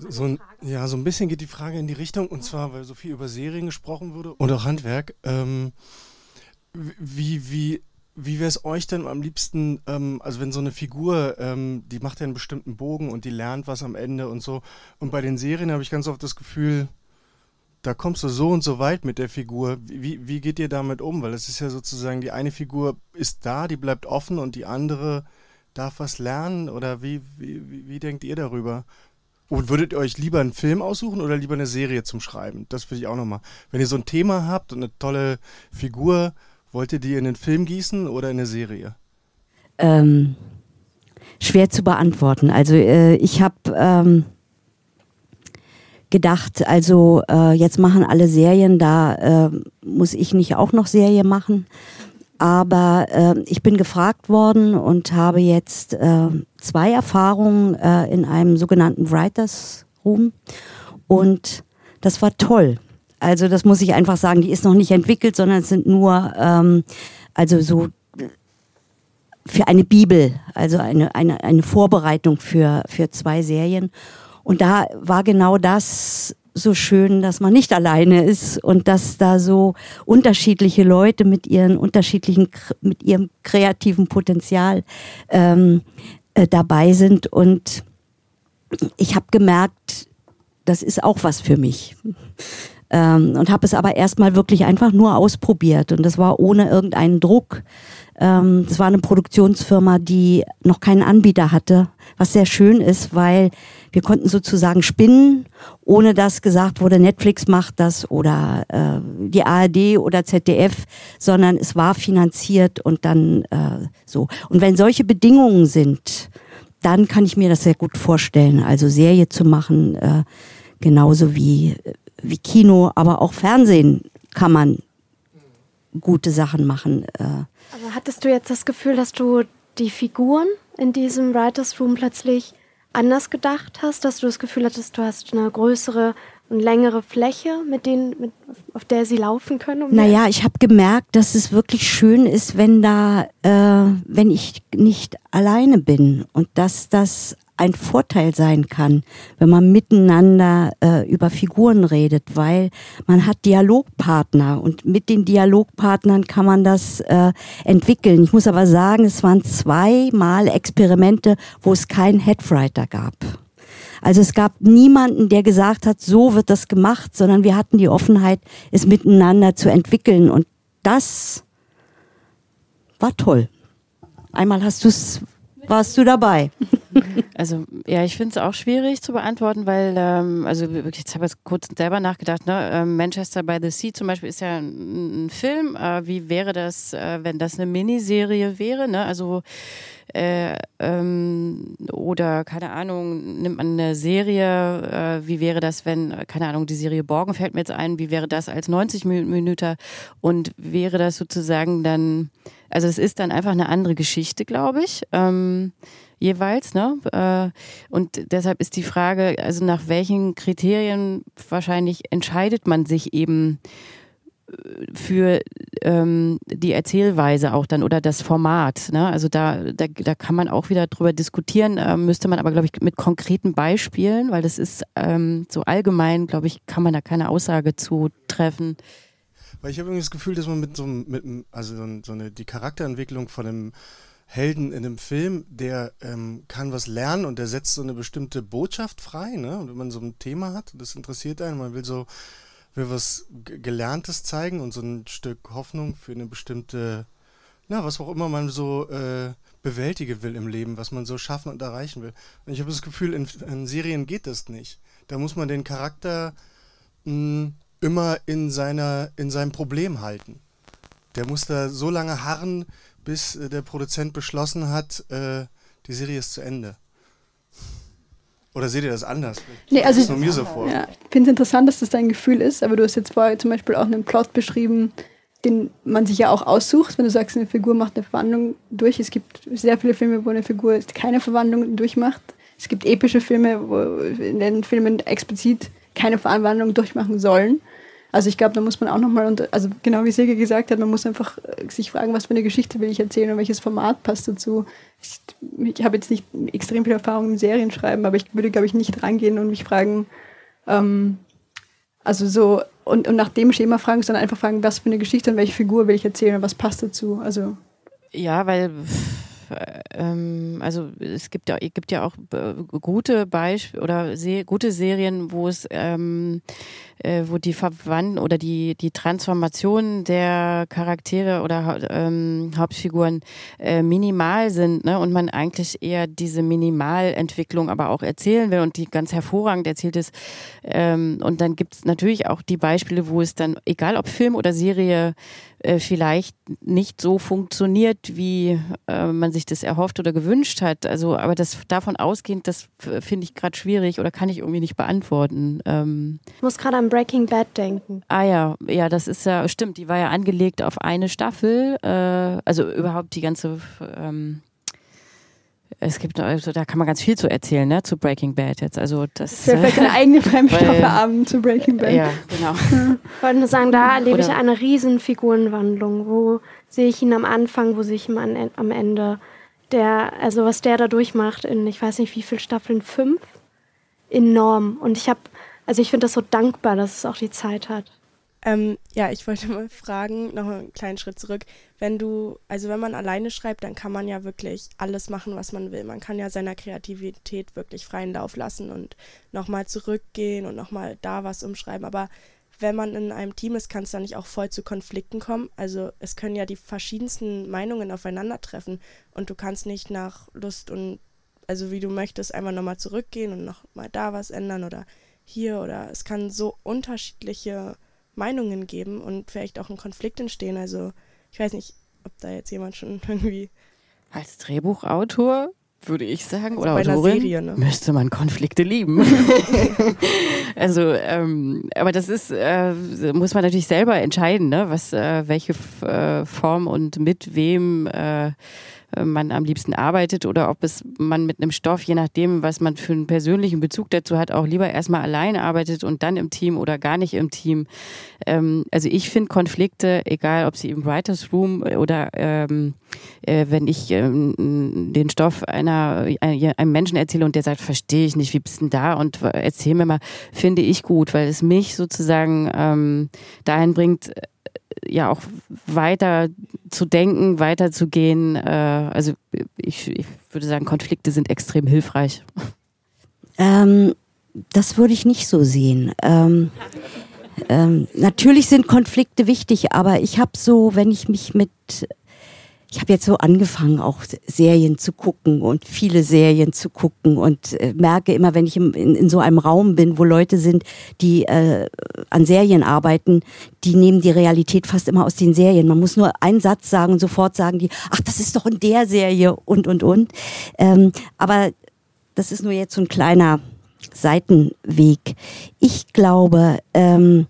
So ein, ja, so ein bisschen geht die Frage in die Richtung, und zwar, weil so viel über Serien gesprochen wurde und auch Handwerk. Ähm, wie, wie, wie wäre es euch denn am liebsten, ähm, also wenn so eine Figur, ähm, die macht ja einen bestimmten Bogen und die lernt was am Ende und so. Und bei den Serien habe ich ganz oft das Gefühl, da kommst du so und so weit mit der Figur. Wie, wie geht ihr damit um? Weil es ist ja sozusagen, die eine Figur ist da, die bleibt offen und die andere darf was lernen? Oder wie, wie, wie, wie denkt ihr darüber? Und würdet ihr euch lieber einen Film aussuchen oder lieber eine Serie zum Schreiben? Das will ich auch nochmal. Wenn ihr so ein Thema habt und eine tolle Figur, wollt ihr die in einen Film gießen oder in eine Serie? Ähm, schwer zu beantworten. Also äh, ich habe ähm, gedacht, also äh, jetzt machen alle Serien, da äh, muss ich nicht auch noch Serie machen. Aber äh, ich bin gefragt worden und habe jetzt äh, zwei Erfahrungen äh, in einem sogenannten Writers Room. Und das war toll. Also das muss ich einfach sagen, die ist noch nicht entwickelt, sondern es sind nur, ähm, also so für eine Bibel, also eine, eine, eine Vorbereitung für, für zwei Serien. Und da war genau das so schön, dass man nicht alleine ist und dass da so unterschiedliche Leute mit ihren unterschiedlichen, mit ihrem kreativen Potenzial ähm, äh, dabei sind. Und ich habe gemerkt, das ist auch was für mich. Ähm, und habe es aber erstmal wirklich einfach nur ausprobiert. Und das war ohne irgendeinen Druck. Ähm, das war eine Produktionsfirma, die noch keinen Anbieter hatte, was sehr schön ist, weil wir konnten sozusagen spinnen, ohne dass gesagt wurde, Netflix macht das oder äh, die ARD oder ZDF, sondern es war finanziert und dann äh, so. Und wenn solche Bedingungen sind, dann kann ich mir das sehr gut vorstellen. Also Serie zu machen, äh, genauso wie, wie Kino, aber auch Fernsehen kann man gute Sachen machen. Äh. Aber hattest du jetzt das Gefühl, dass du die Figuren in diesem Writers Room plötzlich anders gedacht hast, dass du das Gefühl hattest, du hast eine größere und längere Fläche, mit denen, mit, auf der sie laufen können? Um naja, ich habe gemerkt, dass es wirklich schön ist, wenn da, äh, wenn ich nicht alleine bin und dass das ein Vorteil sein kann, wenn man miteinander äh, über Figuren redet, weil man hat Dialogpartner und mit den Dialogpartnern kann man das äh, entwickeln. Ich muss aber sagen, es waren zweimal Experimente, wo es keinen Headwriter gab. Also es gab niemanden, der gesagt hat, so wird das gemacht, sondern wir hatten die Offenheit, es miteinander zu entwickeln. Und das war toll. Einmal hast du's, warst du dabei. [laughs] Also ja, ich finde es auch schwierig zu beantworten, weil, ähm, also wirklich, ich habe jetzt kurz selber nachgedacht, ne? Ähm, Manchester by the Sea zum Beispiel ist ja ein, ein Film. Äh, wie wäre das, äh, wenn das eine Miniserie wäre? Ne? Also äh, ähm, oder keine Ahnung, nimmt man eine Serie, äh, wie wäre das, wenn, keine Ahnung, die Serie Borgen fällt mir jetzt ein, wie wäre das als 90 Minuten und wäre das sozusagen dann, also es ist dann einfach eine andere Geschichte, glaube ich. Ähm, jeweils. Ne? Äh, und deshalb ist die Frage, also nach welchen Kriterien wahrscheinlich entscheidet man sich eben äh, für ähm, die Erzählweise auch dann oder das Format. Ne? Also da, da, da kann man auch wieder drüber diskutieren, äh, müsste man aber, glaube ich, mit konkreten Beispielen, weil das ist ähm, so allgemein, glaube ich, kann man da keine Aussage zu treffen. Weil ich habe irgendwie das Gefühl, dass man mit so, mit, also so eine, die Charakterentwicklung von einem Helden in einem Film, der ähm, kann was lernen und der setzt so eine bestimmte Botschaft frei, ne? Und wenn man so ein Thema hat, das interessiert einen, man will so, will was Gelerntes zeigen und so ein Stück Hoffnung für eine bestimmte, na, was auch immer man so äh, bewältigen will im Leben, was man so schaffen und erreichen will. Und ich habe das Gefühl, in, in, Serien geht das nicht. Da muss man den Charakter mh, hm, immer in seiner, in seinem Problem halten. Der muss da so lange harren, bis äh, der Produzent beschlossen hat, äh, die Serie ist zu Ende. Oder seht ihr das anders? Nee, also das ist nur mir so vor. Ja, ich finde es interessant, dass das dein Gefühl ist, aber du hast jetzt vorher zum Beispiel auch einen Plot beschrieben, den man sich ja auch aussucht, wenn du sagst, eine Figur macht eine Verwandlung durch. Es gibt sehr viele Filme, wo eine Figur keine Verwandlung durchmacht. Es gibt epische Filme, wo in den Filmen explizit keine Verwandlung durchmachen sollen. Also ich glaube, da muss man auch nochmal, also genau wie Silke gesagt hat, man muss einfach äh, sich fragen, was für eine Geschichte will ich erzählen und welches Format passt dazu. Ich, ich habe jetzt nicht extrem viel Erfahrung im Serienschreiben, aber ich würde, glaube ich, nicht rangehen und mich fragen, ähm, also so, und, und nach dem Schema fragen, sondern einfach fragen, was für eine Geschichte und welche Figur will ich erzählen und was passt dazu. Also ja, weil ähm, also es gibt ja, gibt ja auch äh, gute Beispiele oder sehr gute Serien, wo es ähm, äh, wo die Verwandten oder die, die Transformation der Charaktere oder ähm, Hauptfiguren äh, minimal sind ne? und man eigentlich eher diese Minimalentwicklung aber auch erzählen will und die ganz hervorragend erzählt ist. Ähm, und dann gibt es natürlich auch die Beispiele, wo es dann, egal ob Film oder Serie, äh, vielleicht nicht so funktioniert, wie äh, man sich das erhofft oder gewünscht hat. Also, aber das davon ausgehend, das finde ich gerade schwierig oder kann ich irgendwie nicht beantworten. Ähm ich muss gerade an Breaking Bad denken. Ah ja, ja, das ist ja, stimmt, die war ja angelegt auf eine Staffel, äh, also überhaupt die ganze ähm, es gibt, also da kann man ganz viel zu erzählen, ne, zu Breaking Bad jetzt. Also das, das wäre vielleicht eine eigene [laughs] Fremdstoffe zu Breaking Bad. Ja, genau. [laughs] Ich wollte nur sagen, da erlebe ich eine riesen Figurenwandlung. Wo sehe ich ihn am Anfang, wo sehe ich ihn am Ende? Der, also was der da durchmacht in, ich weiß nicht wie viele Staffeln, fünf? Enorm. Und ich habe, also ich finde das so dankbar, dass es auch die Zeit hat. Ähm, ja, ich wollte [laughs] mal fragen, noch einen kleinen Schritt zurück. Wenn du, also wenn man alleine schreibt, dann kann man ja wirklich alles machen, was man will. Man kann ja seiner Kreativität wirklich freien Lauf lassen und nochmal zurückgehen und nochmal da was umschreiben. Aber wenn man in einem Team ist, kann es dann nicht auch voll zu Konflikten kommen. Also es können ja die verschiedensten Meinungen aufeinandertreffen und du kannst nicht nach Lust und also wie du möchtest, einfach nochmal zurückgehen und nochmal da was ändern oder hier oder es kann so unterschiedliche Meinungen geben und vielleicht auch ein Konflikt entstehen. Also ich weiß nicht, ob da jetzt jemand schon [laughs] irgendwie. Als Drehbuchautor würde ich sagen, Also oder Autorin, Serie, ne? müsste man Konflikte lieben. [laughs] also, ähm, aber das ist, äh, muss man natürlich selber entscheiden, ne? was, äh, welche F äh, Form und mit wem äh, man am liebsten arbeitet oder ob es man mit einem Stoff, je nachdem, was man für einen persönlichen Bezug dazu hat, auch lieber erstmal alleine arbeitet und dann im Team oder gar nicht im Team. Ähm, also ich finde Konflikte, egal ob sie im Writers Room oder ähm, äh, wenn ich ähm, den Stoff einer, einem Menschen erzähle und der sagt, verstehe ich nicht, wie bist denn da und erzähl mir mal, finde ich gut, weil es mich sozusagen ähm, dahin bringt, ja auch weiter zu denken, weiter zu gehen. Äh, also ich, ich würde sagen, Konflikte sind extrem hilfreich. Ähm, das würde ich nicht so sehen. Ähm, ähm, natürlich sind Konflikte wichtig, aber ich habe so, wenn ich mich mit ich habe jetzt so angefangen, auch Serien zu gucken und viele Serien zu gucken und äh, merke immer, wenn ich in, in, so einem Raum bin, wo Leute sind, die äh, an Serien arbeiten, die nehmen die Realität fast immer aus den Serien. Man muss nur einen Satz sagen und sofort sagen die, ach, das ist doch in der Serie und, und, und. Ähm, aber das ist nur jetzt so ein kleiner Seitenweg. Ich glaube, ähm,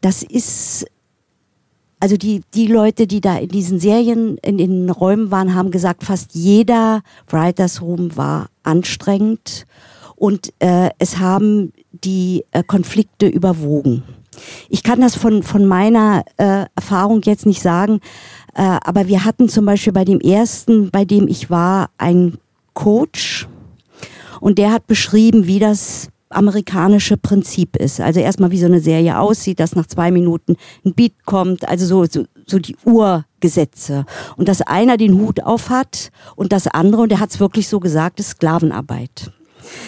das ist also die, die Leute, die da in diesen Serien, in den Räumen waren, haben gesagt, fast jeder Writers Room war anstrengend und äh, es haben die äh, Konflikte überwogen. Ich kann das von, von meiner äh, Erfahrung jetzt nicht sagen, äh, aber wir hatten zum Beispiel bei dem ersten, bei dem ich war, einen Coach und der hat beschrieben, wie das amerikanische Prinzip ist. Also erstmal wie so eine Serie aussieht, dass nach zwei Minuten ein Beat kommt, also so, so, so die Urgesetze. Und dass einer den Hut auf hat und das andere, und er hat es wirklich so gesagt, ist Sklavenarbeit.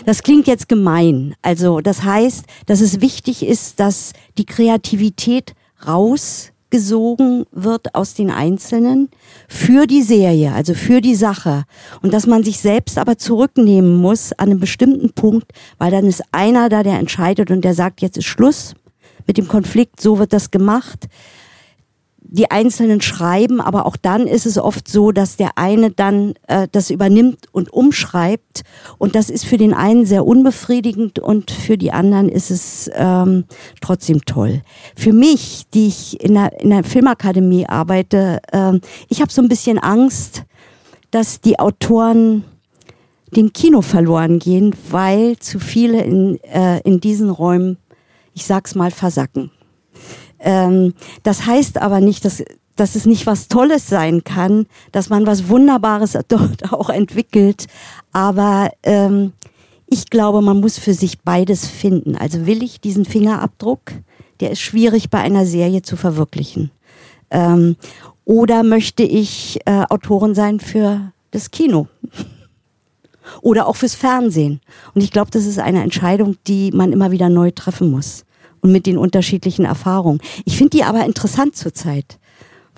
Das klingt jetzt gemein. Also das heißt, dass es wichtig ist, dass die Kreativität raus gesogen wird aus den Einzelnen für die Serie, also für die Sache. Und dass man sich selbst aber zurücknehmen muss an einem bestimmten Punkt, weil dann ist einer da, der entscheidet und der sagt, jetzt ist Schluss mit dem Konflikt, so wird das gemacht die Einzelnen schreiben, aber auch dann ist es oft so, dass der eine dann äh, das übernimmt und umschreibt. Und das ist für den einen sehr unbefriedigend und für die anderen ist es ähm, trotzdem toll. Für mich, die ich in der, in der Filmakademie arbeite, äh, ich habe so ein bisschen Angst, dass die Autoren dem Kino verloren gehen, weil zu viele in, äh, in diesen Räumen, ich sag's mal, versacken. Ähm, das heißt aber nicht, dass, dass es nicht was Tolles sein kann, dass man was Wunderbares [laughs] dort auch entwickelt. Aber ähm, ich glaube, man muss für sich beides finden. Also will ich diesen Fingerabdruck, der ist schwierig bei einer Serie zu verwirklichen. Ähm, oder möchte ich äh, Autorin sein für das Kino? [laughs] Oder auch fürs Fernsehen. Und ich glaube, das ist eine Entscheidung, die man immer wieder neu treffen muss und mit den unterschiedlichen Erfahrungen. Ich finde die aber interessant zurzeit.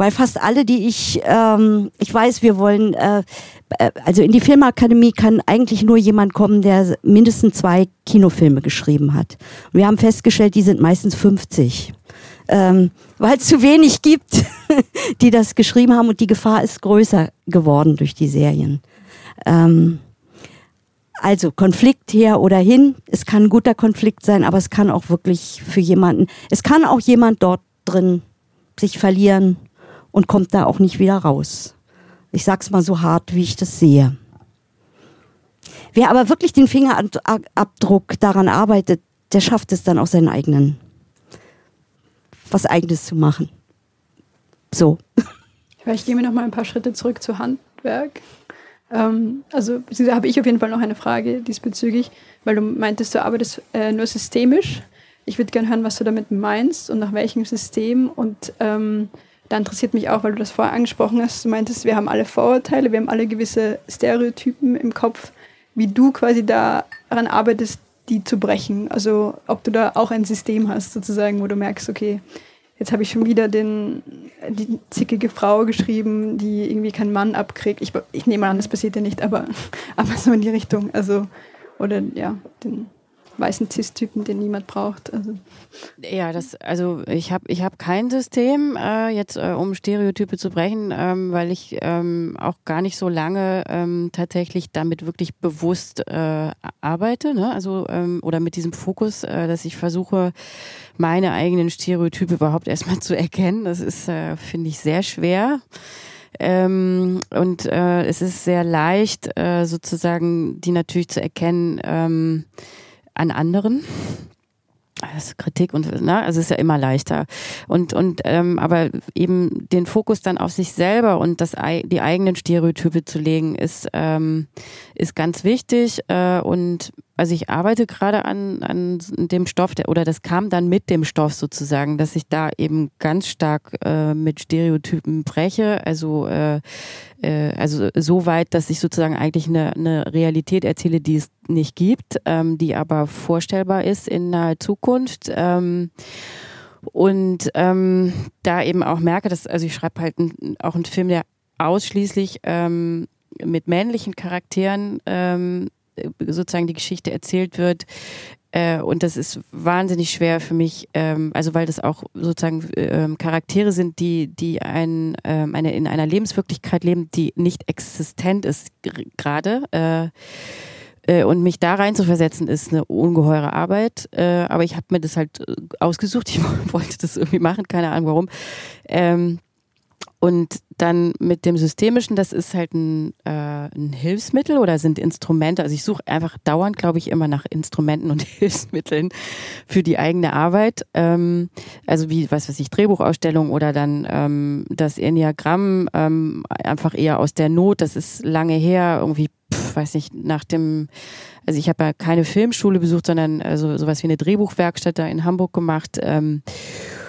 Weil fast alle, die ich, ähm, ich weiß, wir wollen, äh, also in die Filmakademie kann eigentlich nur jemand kommen, der mindestens zwei Kinofilme geschrieben hat. Und wir haben festgestellt, die sind meistens 50. Ähm, weil es zu wenig gibt, [laughs] die das geschrieben haben und die Gefahr ist größer geworden durch die Serien. Ähm, also Konflikt her oder hin. Es kann ein guter Konflikt sein, aber es kann auch wirklich für jemanden, es kann auch jemand dort drin sich verlieren und kommt da auch nicht wieder raus. Ich sag's mal so hart, wie ich das sehe. Wer aber wirklich den Fingerabdruck daran arbeitet, der schafft es dann auch seinen eigenen, was eigenes zu machen. So. [laughs] Ich gehe mir noch mal ein paar Schritte zurück zu Handwerk. Ähm, also da habe ich auf jeden Fall noch eine Frage diesbezüglich, weil du meintest, du arbeitest äh, nur systemisch. Ich würde gerne hören, was du damit meinst und nach welchem System. Und ähm, da interessiert mich auch, weil du das vorher angesprochen hast. Du meintest, wir haben alle Vorurteile, wir haben alle gewisse Stereotypen im Kopf, wie du quasi daran arbeitest, die zu brechen? Also ob du da auch ein System hast, sozusagen, wo du merkst, okay, jetzt habe ich schon wieder den, die zickige Frau geschrieben, die irgendwie keinen Mann abkriegt. Ich, ich nehme an, das passiert ja nicht, aber, [laughs] aber so in die Richtung. Also, oder ja, den weißen Cis-Typen, den niemand braucht. Also. Ja, das, also ich habe ich hab kein System äh, jetzt, äh, um Stereotype zu brechen, ähm, weil ich ähm, auch gar nicht so lange ähm, tatsächlich damit wirklich bewusst äh, arbeite, ne? Also ähm, oder mit diesem Fokus, äh, dass ich versuche, meine eigenen Stereotype überhaupt erstmal zu erkennen. Das ist, äh, finde ich, sehr schwer. Ähm, und äh, es ist sehr leicht, äh, sozusagen die natürlich zu erkennen ähm, an anderen. Das Kritik und ne, also ist ja immer leichter und und ähm, aber eben den Fokus dann auf sich selber und das die eigenen Stereotype zu legen ist ähm, ist ganz wichtig äh, und also ich arbeite gerade an, an dem Stoff, der, oder das kam dann mit dem Stoff sozusagen, dass ich da eben ganz stark äh, mit Stereotypen breche. Also, äh, äh, also so weit, dass ich sozusagen eigentlich eine, eine Realität erzähle, die es nicht gibt, ähm, die aber vorstellbar ist in naher Zukunft. Ähm, und ähm, da eben auch merke, dass, also ich schreibe halt ein, auch einen Film, der ausschließlich ähm, mit männlichen Charakteren ähm, sozusagen die Geschichte erzählt wird. Äh, und das ist wahnsinnig schwer für mich, ähm, also weil das auch sozusagen ähm, Charaktere sind, die, die ein, ähm, eine, in einer Lebenswirklichkeit leben, die nicht existent ist gerade. Äh, äh, und mich da rein zu versetzen, ist eine ungeheure Arbeit. Aber ich habe mir das halt ausgesucht. Ich [laughs] wollte das irgendwie machen, keine Ahnung warum. Und dann mit dem Systemischen, das ist halt ein, äh, ein Hilfsmittel oder sind Instrumente. Also ich suche einfach dauernd, glaube ich, immer nach Instrumenten und [laughs] Hilfsmitteln für die eigene Arbeit. Ähm, also wie, was weiß ich, Drehbuchausstellung oder dann ähm, das Enneagramm ähm, einfach eher aus der Not. Das ist lange her, irgendwie, pf, weiß nicht, nach dem also ich habe ja keine Filmschule besucht, sondern also sowas wie eine Drehbuchwerkstatt da in Hamburg gemacht. Ähm, äh,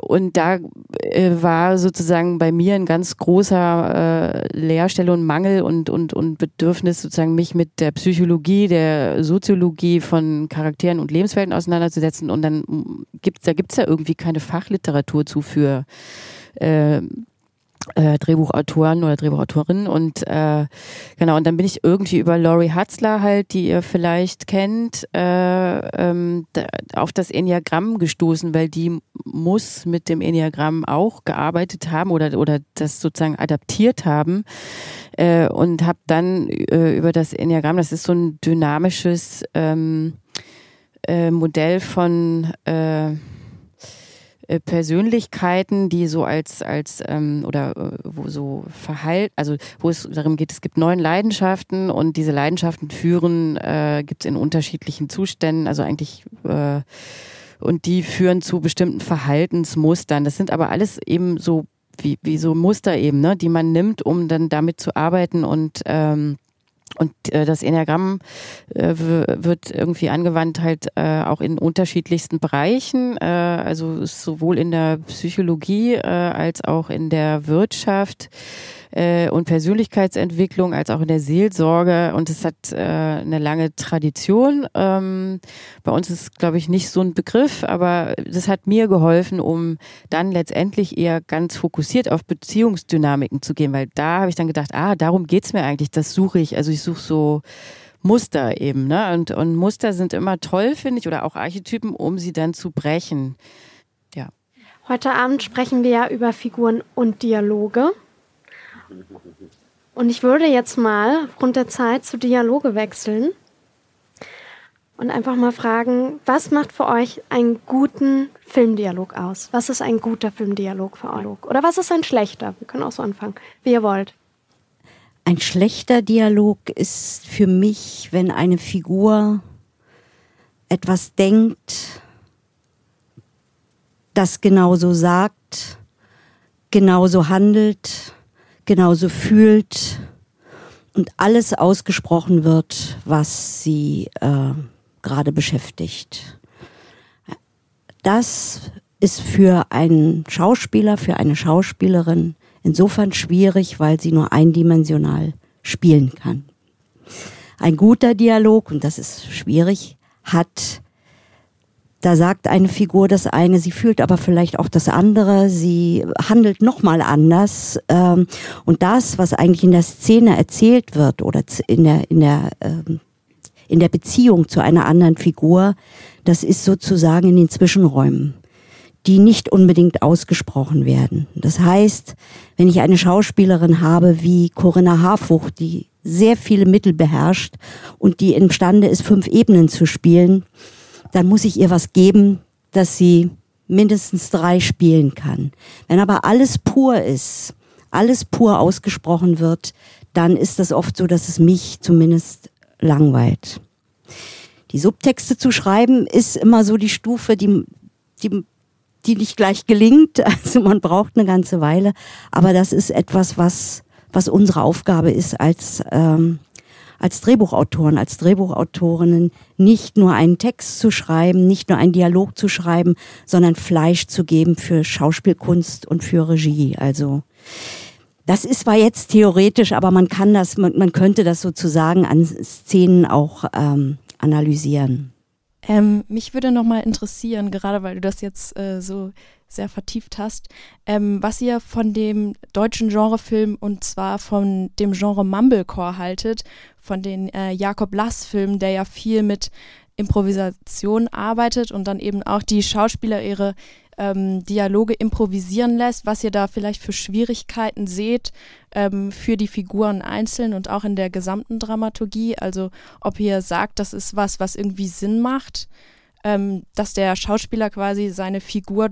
und da äh, war sozusagen bei mir ein ganz großer äh, Leerstelle und Mangel und, und, und Bedürfnis, sozusagen mich mit der Psychologie, der Soziologie von Charakteren und Lebenswelten auseinanderzusetzen. Und dann gibt's, da gibt's ja irgendwie keine Fachliteratur zu für äh, Drehbuchautoren oder Drehbuchautorinnen und äh, genau und dann bin ich irgendwie über Laurie Hatzler halt, die ihr vielleicht kennt, äh, ähm, da, auf das Enneagramm gestoßen, weil die muss mit dem Enneagramm auch gearbeitet haben oder oder das sozusagen adaptiert haben äh, und habe dann äh, über das Enneagramm, das ist so ein dynamisches ähm, äh, Modell von äh, äh, Persönlichkeiten, die so als als ähm, oder äh, wo so verheilt, also wo es darum geht, es gibt neun Leidenschaften und diese Leidenschaften führen äh, gibt es in unterschiedlichen Zuständen, also eigentlich äh, und die führen zu bestimmten Verhaltensmustern. Das sind aber alles eben so wie, wie so Muster eben, ne, die man nimmt, um dann damit zu arbeiten und ähm, und äh, das Enneagramm äh, wird irgendwie angewandt halt äh, auch in unterschiedlichsten Bereichen, äh, also sowohl in der Psychologie äh, als auch in der Wirtschaft äh, und Persönlichkeitsentwicklung als auch in der Seelsorge und es hat äh, eine lange Tradition. Ähm, bei uns ist glaube ich, nicht so ein Begriff, aber das hat mir geholfen, um dann letztendlich eher ganz fokussiert auf Beziehungsdynamiken zu gehen, weil da habe ich dann gedacht, ah, darum geht's mir eigentlich, das suche ich. Also ich suche so Muster eben, ne? Und, und Muster sind immer toll, finde ich, oder auch Archetypen, um sie dann zu brechen. Ja. Heute Abend sprechen wir ja über Figuren und Dialoge. Und ich würde jetzt mal aufgrund der Zeit zu Dialoge wechseln und einfach mal fragen, was macht für euch einen guten Filmdialog aus? Was ist ein guter Filmdialog für euch? Oder was ist ein schlechter? Wir können auch so anfangen, wie ihr wollt. Ein schlechter Dialog ist für mich, wenn eine Figur etwas denkt, das genauso sagt, genauso handelt genauso fühlt und alles ausgesprochen wird, was sie äh, gerade beschäftigt. Das ist für einen Schauspieler, für eine Schauspielerin insofern schwierig, weil sie nur eindimensional spielen kann. Ein guter Dialog, und das ist schwierig, hat da sagt eine Figur das eine, sie fühlt aber vielleicht auch das andere, sie handelt nochmal anders. Ähm, und das, was eigentlich in der Szene erzählt wird oder in der, in der, ähm, in der Beziehung zu einer anderen Figur, das ist sozusagen in den Zwischenräumen, die nicht unbedingt ausgesprochen werden. Das heißt, wenn ich eine Schauspielerin habe wie Corinna Harfuch, die sehr viele Mittel beherrscht und die imstande ist, fünf Ebenen zu spielen, dann muss ich ihr was geben, dass sie mindestens drei spielen kann. Wenn aber alles pur ist, alles pur ausgesprochen wird, dann ist das oft so, dass es mich zumindest langweilt. Die Subtexte zu schreiben ist immer so die Stufe, die, die, die nicht gleich gelingt. [laughs] Also man braucht eine ganze Weile. Aber das ist etwas, was, was unsere Aufgabe ist als ähm, als Drehbuchautoren, als Drehbuchautorinnen nicht nur einen Text zu schreiben, nicht nur einen Dialog zu schreiben, sondern Fleisch zu geben für Schauspielkunst und für Regie. Also das ist zwar jetzt theoretisch, aber man kann das, man, man könnte das sozusagen an Szenen auch ähm, analysieren. Ähm, mich würde nochmal interessieren, gerade weil du das jetzt äh, so sehr vertieft hast, ähm, was ihr von dem deutschen Genrefilm und zwar von dem Genre Mumblecore haltet, von den äh, Jakob Lass-Filmen, der ja viel mit Improvisation arbeitet und dann eben auch die Schauspieler ihre ähm, Dialoge improvisieren lässt, was ihr da vielleicht für Schwierigkeiten seht ähm, für die Figuren einzeln und auch in der gesamten Dramaturgie. Also ob ihr sagt, das ist was, was irgendwie Sinn macht, ähm, dass der Schauspieler quasi seine Figur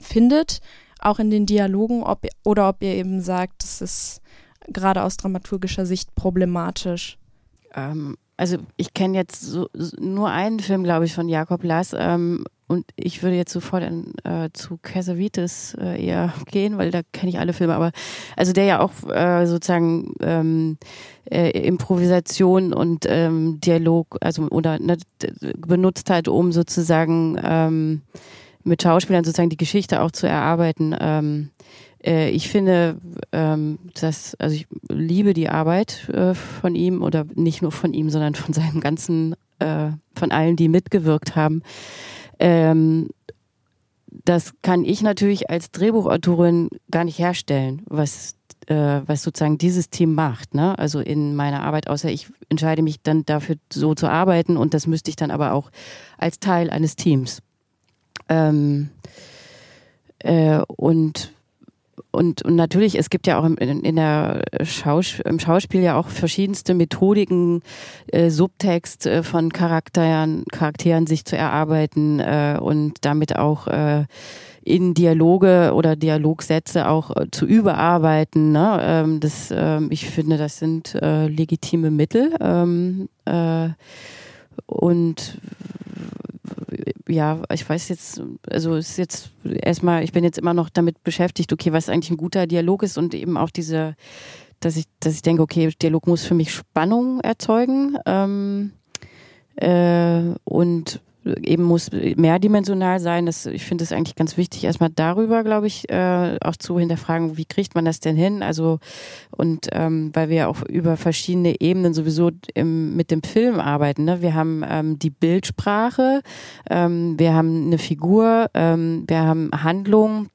findet, auch in den Dialogen, ob, oder ob ihr eben sagt, das ist gerade aus dramaturgischer Sicht problematisch. Ähm, also ich kenne jetzt so, nur einen Film, glaube ich, von Jakob Lass ähm, und ich würde jetzt sofort in, äh, zu Cassavetes äh, eher [laughs] gehen, weil da kenne ich alle Filme, aber also der ja auch äh, sozusagen ähm, äh, Improvisation und ähm, Dialog, also oder ne, benutzt hat, um sozusagen ähm, mit Schauspielern sozusagen die Geschichte auch zu erarbeiten. Ähm, äh, ich finde, ähm, dass, also ich liebe die Arbeit äh, von ihm oder nicht nur von ihm, sondern von seinem ganzen, äh, von allen, die mitgewirkt haben. Ähm, das kann ich natürlich als Drehbuchautorin gar nicht herstellen, was, äh, was sozusagen dieses Team macht. Ne? Also in meiner Arbeit, außer ich entscheide mich dann dafür so zu arbeiten und das müsste ich dann aber auch als Teil eines Teams. Ähm, äh, und und, und natürlich, es gibt ja auch in, in der Schaus im Schauspiel ja auch verschiedenste Methodiken, äh, Subtext äh, von Charakteren, Charakteren sich zu erarbeiten äh, und damit auch äh, in Dialoge oder Dialogsätze auch äh, zu überarbeiten. Ne? Ähm, das, ähm, ich finde, das sind äh, legitime Mittel. Ähm, äh, und ja, ich weiß jetzt, also ist jetzt erstmal, ich bin jetzt immer noch damit beschäftigt, okay, was eigentlich ein guter Dialog ist und eben auch diese, dass ich, dass ich denke, okay, Dialog muss für mich Spannung erzeugen ähm, äh, und eben muss mehrdimensional sein. Das, ich finde es eigentlich ganz wichtig, erstmal darüber, glaube ich, äh, auch zu hinterfragen, wie kriegt man das denn hin? Also, und ähm, weil wir auch über verschiedene Ebenen sowieso im, mit dem Film arbeiten. Ne? Wir haben ähm, die Bildsprache, ähm, wir haben eine Figur, ähm, wir haben Handlungen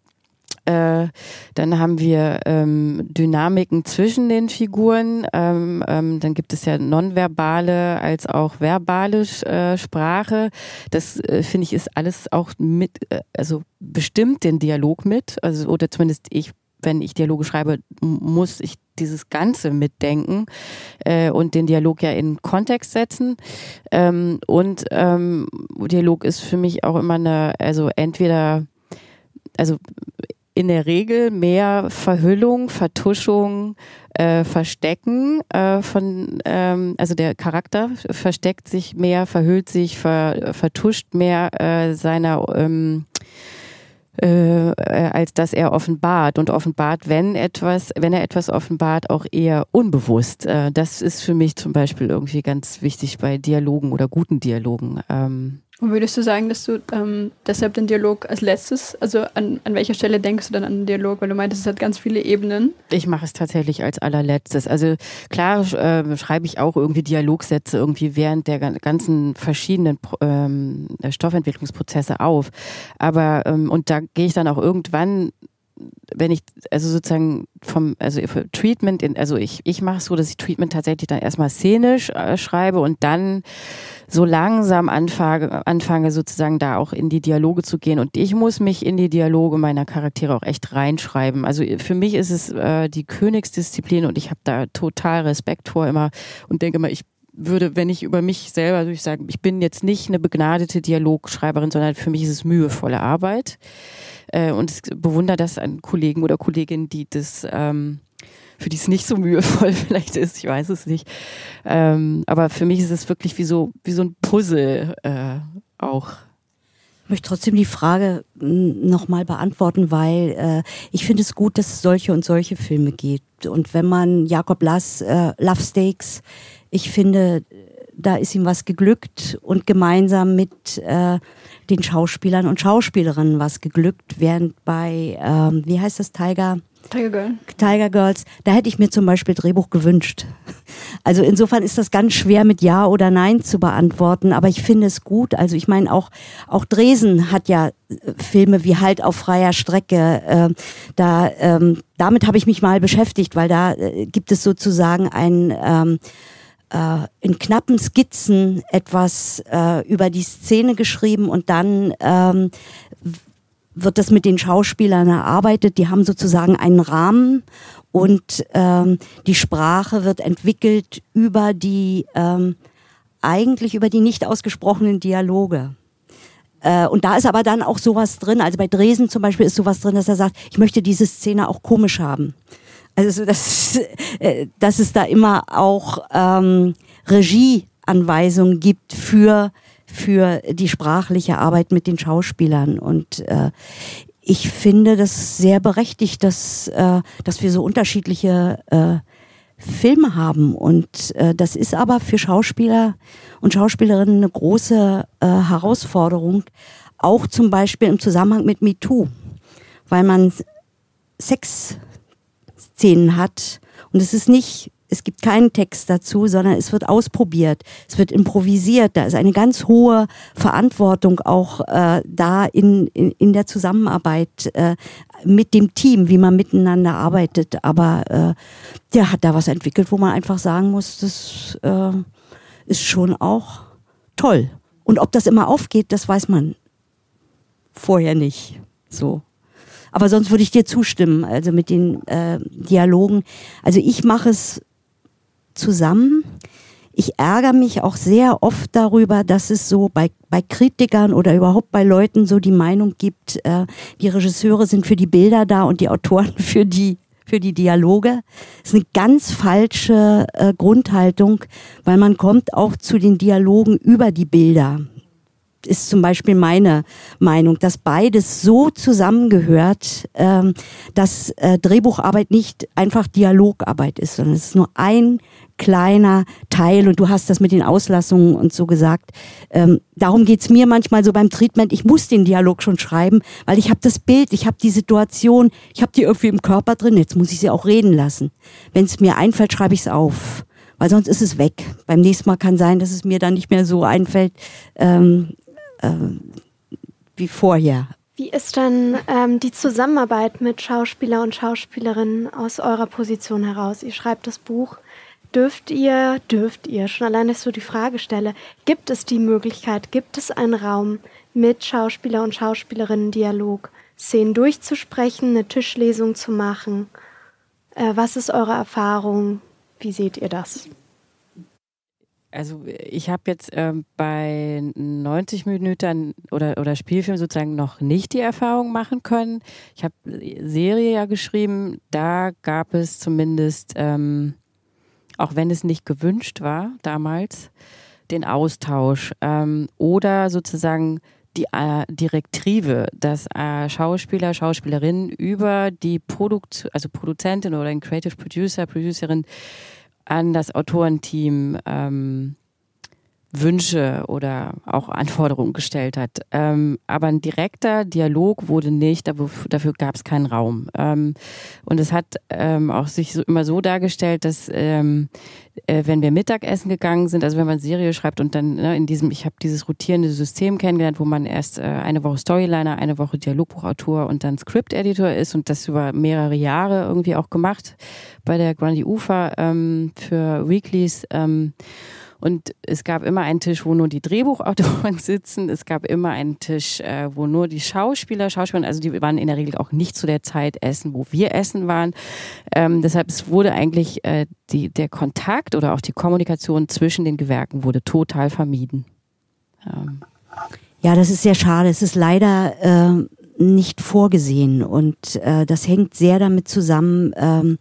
äh, dann haben wir ähm, Dynamiken zwischen den Figuren. Ähm, ähm, dann gibt es ja nonverbale als auch verbale äh, Sprache. Das äh, finde ich ist alles auch mit, äh, also bestimmt den Dialog mit. Also oder zumindest ich, wenn ich Dialoge schreibe, muss ich dieses Ganze mitdenken äh, und den Dialog ja in Kontext setzen. Ähm, und ähm, Dialog ist für mich auch immer eine, also entweder also in der Regel mehr Verhüllung, Vertuschung, äh, Verstecken äh, von, ähm, also der Charakter versteckt sich mehr, verhüllt sich, ver, vertuscht mehr äh, seiner ähm, äh, als dass er offenbart und offenbart, wenn etwas, wenn er etwas offenbart, auch eher unbewusst. Äh, das ist für mich zum Beispiel irgendwie ganz wichtig bei Dialogen oder guten Dialogen. Ähm, Und würdest du sagen, dass du ähm, deshalb den Dialog als letztes, also an, an welcher Stelle denkst du dann an den Dialog? Weil du meintest, es hat ganz viele Ebenen. Ich mache es tatsächlich als allerletztes. Also klar äh, schreibe ich auch irgendwie Dialogsätze irgendwie während der ganzen verschiedenen ähm, Stoffentwicklungsprozesse auf. Aber ähm, und da gehe ich dann auch irgendwann wenn ich, also sozusagen vom, also Treatment, in, also ich, ich mache es so, dass ich Treatment tatsächlich dann erstmal szenisch äh, schreibe und dann so langsam anfange, anfange, sozusagen da auch in die Dialoge zu gehen. Und ich muss mich in die Dialoge meiner Charaktere auch echt reinschreiben. Also für mich ist es äh, die Königsdisziplin und ich habe da total Respekt vor immer und denke immer, ich würde, wenn ich über mich selber ich sagen, ich bin jetzt nicht eine begnadete Dialogschreiberin, sondern für mich ist es mühevolle Arbeit. Äh, und bewundere das an Kollegen oder Kolleginnen, die das ähm, für die es nicht so mühevoll [laughs] vielleicht ist, ich weiß es nicht. Ähm, aber für mich ist es wirklich wie so, wie so ein Puzzle äh, auch. Ich möchte trotzdem die Frage nochmal beantworten, weil äh, ich finde es gut, dass es solche und solche Filme gibt. Und wenn man Jakob Lass, äh, Love Stakes, ich finde, da ist ihm was geglückt und gemeinsam mit äh, den Schauspielern und Schauspielerinnen was geglückt, während bei, ähm, wie heißt das, Tiger? Tiger Girl. Tiger Girls, da hätte ich mir zum Beispiel Drehbuch gewünscht. Also insofern ist das ganz schwer mit Ja oder Nein zu beantworten, aber ich finde es gut. Also ich meine auch, auch Dresen hat ja äh, Filme wie Halt auf freier Strecke. Äh, da, ähm, damit habe ich mich mal beschäftigt, weil da äh, gibt es sozusagen ein ähm, äh, in knappen Skizzen etwas äh, über die Szene geschrieben und dann ähm, wird das mit den Schauspielern erarbeitet. Die haben sozusagen einen Rahmen und ähm, die Sprache wird entwickelt über die ähm, eigentlich über die nicht ausgesprochenen Dialoge. Äh, und da ist aber dann auch sowas drin. Also bei Dresen zum Beispiel ist sowas drin, dass er sagt, ich möchte diese Szene auch komisch haben. Also dass, äh, dass es da immer auch ähm, Regieanweisungen gibt für für die sprachliche Arbeit mit den Schauspielern. Und äh, ich finde das sehr berechtigt, dass, äh, dass wir so unterschiedliche äh, Filme haben. Und äh, das ist aber für Schauspieler und Schauspielerinnen eine große äh, Herausforderung, auch zum Beispiel im Zusammenhang mit MeToo, weil man Sexszenen hat und es ist nicht es gibt keinen Text dazu, sondern es wird ausprobiert, es wird improvisiert. Da ist eine ganz hohe Verantwortung auch äh, da in, in, in der Zusammenarbeit äh, mit dem Team, wie man miteinander arbeitet. Aber äh, der hat da was entwickelt, wo man einfach sagen muss, das äh, ist schon auch toll. Und ob das immer aufgeht, das weiß man vorher nicht. So. Aber sonst würde ich dir zustimmen, also mit den äh, Dialogen. Also ich mache es zusammen. Ich ärgere mich auch sehr oft darüber, dass es so bei, bei Kritikern oder überhaupt bei Leuten so die Meinung gibt, äh, die Regisseure sind für die Bilder da und die Autoren [laughs] für die für die Dialoge. Das ist eine ganz falsche äh, Grundhaltung, weil man kommt auch zu den Dialogen über die Bilder ist zum Beispiel meine Meinung, dass beides so zusammengehört, ähm, dass äh, Drehbucharbeit nicht einfach Dialogarbeit ist, sondern es ist nur ein kleiner Teil und du hast das mit den Auslassungen und so gesagt. Ähm, darum geht's mir manchmal so beim Treatment. Ich muss den Dialog schon schreiben, weil ich habe das Bild, ich habe die Situation, ich habe die irgendwie im Körper drin. Jetzt muss ich sie auch reden lassen. Wenn es mir einfällt, schreibe ich es auf. Weil sonst ist es weg. Beim nächsten Mal kann sein, dass es mir dann nicht mehr so einfällt ähm, äh, wie vorher. Wie ist dann ähm, die Zusammenarbeit mit Schauspieler und Schauspielerinnen aus eurer Position heraus? Ihr schreibt das Buch dürft ihr, dürft ihr, schon allein, dass ich so die Frage stelle, gibt es die Möglichkeit, gibt es einen Raum mit Schauspieler und Schauspielerinnen Dialog, Szenen durchzusprechen, eine Tischlesung zu machen? Äh, was ist eure Erfahrung? Wie seht ihr das? Also ich habe jetzt ähm, bei 90 Minuten oder, oder Spielfilm sozusagen noch nicht die Erfahrung machen können. Ich habe Serie ja geschrieben, da gab es zumindest ähm, auch wenn es nicht gewünscht war damals, den Austausch ähm, oder sozusagen die äh, Direktive, dass äh, Schauspieler, Schauspielerinnen über die Produkt also Produzentin oder ein Creative Producer, Producerin an das Autorenteam ähm, Wünsche oder auch Anforderungen gestellt hat. Ähm, aber ein direkter Dialog wurde nicht, dafür, gab es keinen Raum. Ähm, und es hat ähm, auch sich so, immer so dargestellt, dass ähm, äh, wenn wir Mittagessen gegangen sind, also wenn man Serie schreibt und dann ne, in diesem, ich habe dieses rotierende System kennengelernt, wo man erst äh, eine Woche Storyliner, eine Woche Dialogbuchautor und dann Script-Editor ist und das über mehrere Jahre irgendwie auch gemacht bei der Grundy Ufer ähm, für Weeklies. Und es gab immer einen Tisch, wo nur die Drehbuchautoren [laughs] sitzen. Es gab immer einen Tisch, äh, wo nur die Schauspieler, Schauspieler, also die waren in der Regel auch nicht zu der Zeit essen, wo wir essen waren. Ähm, deshalb es wurde eigentlich äh, die, der Kontakt oder auch die Kommunikation zwischen den Gewerken wurde total vermieden. Ähm. Ja, das ist sehr schade. Es ist leider äh, nicht vorgesehen und äh, das hängt sehr damit zusammen. Ähm,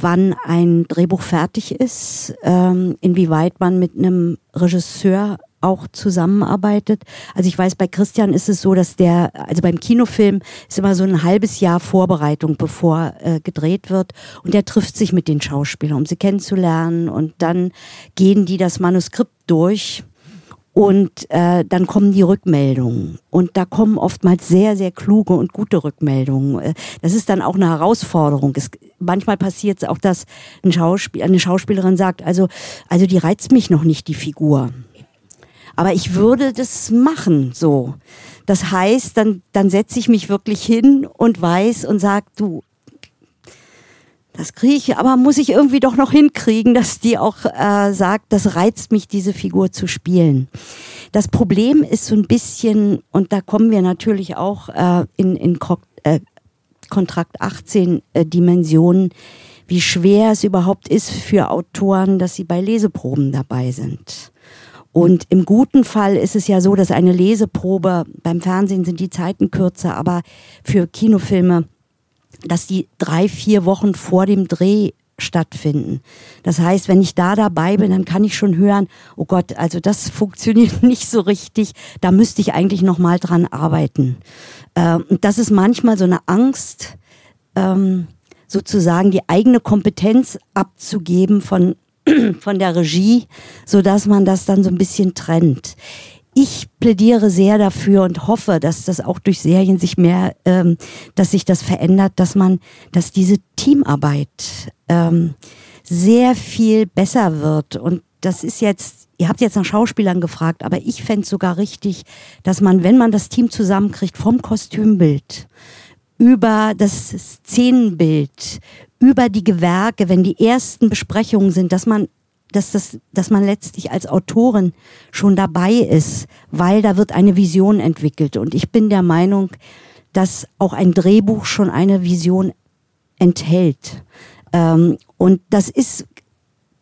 wann ein Drehbuch fertig ist, ähm, inwieweit man mit einem Regisseur auch zusammenarbeitet. Also ich weiß, bei Christian ist es so, dass der, also beim Kinofilm ist immer so ein halbes Jahr Vorbereitung, bevor äh, gedreht wird. Und der trifft sich mit den Schauspielern, um sie kennenzulernen. Und dann gehen die das Manuskript durch und äh, dann kommen die Rückmeldungen. Und da kommen oftmals sehr, sehr kluge und gute Rückmeldungen. Äh, das ist dann auch eine Herausforderung. Es, manchmal passiert es auch, dass ein Schauspiel, eine Schauspielerin sagt, also, also die reizt mich noch nicht, die Figur. Aber ich würde das machen, so. Das heißt, dann, dann setze ich mich wirklich hin und weiß und sage, du, das kriege ich, aber muss ich irgendwie doch noch hinkriegen, dass die auch äh, sagt, das reizt mich, diese Figur zu spielen. Das Problem ist so ein bisschen, und da kommen wir natürlich auch äh, in, in äh, Kontrakt 18 äh, Dimensionen, wie schwer es überhaupt ist für Autoren, dass sie bei Leseproben dabei sind. Und im guten Fall ist es ja so, dass eine Leseprobe, beim Fernsehen sind die Zeiten kürzer, aber für Kinofilme dass die drei, vier Wochen vor dem Dreh stattfinden. Das heißt, wenn ich da dabei bin, dann kann ich schon hören, oh Gott, also das funktioniert [laughs] nicht so richtig, da müsste ich eigentlich noch mal dran arbeiten. Ähm, und das ist manchmal so eine Angst, ähm, sozusagen die eigene Kompetenz abzugeben von [clears throat] von der Regie, so dass man das dann so ein bisschen trennt ich plädiere sehr dafür und hoffe, dass das auch durch Serien sich mehr, ähm, dass sich das verändert, dass man, dass diese Teamarbeit ähm, sehr viel besser wird. Und das ist jetzt, ihr habt jetzt nach Schauspielern gefragt, aber ich fände es sogar richtig, dass man, wenn man das Team zusammenkriegt, vom Kostümbild über das Szenenbild, über die Gewerke, wenn die ersten Besprechungen sind, dass man dass, das, dass man letztlich als Autorin schon dabei ist, weil da wird eine Vision entwickelt. Und ich bin der Meinung, dass auch ein Drehbuch schon eine Vision enthält. Ähm, und das ist,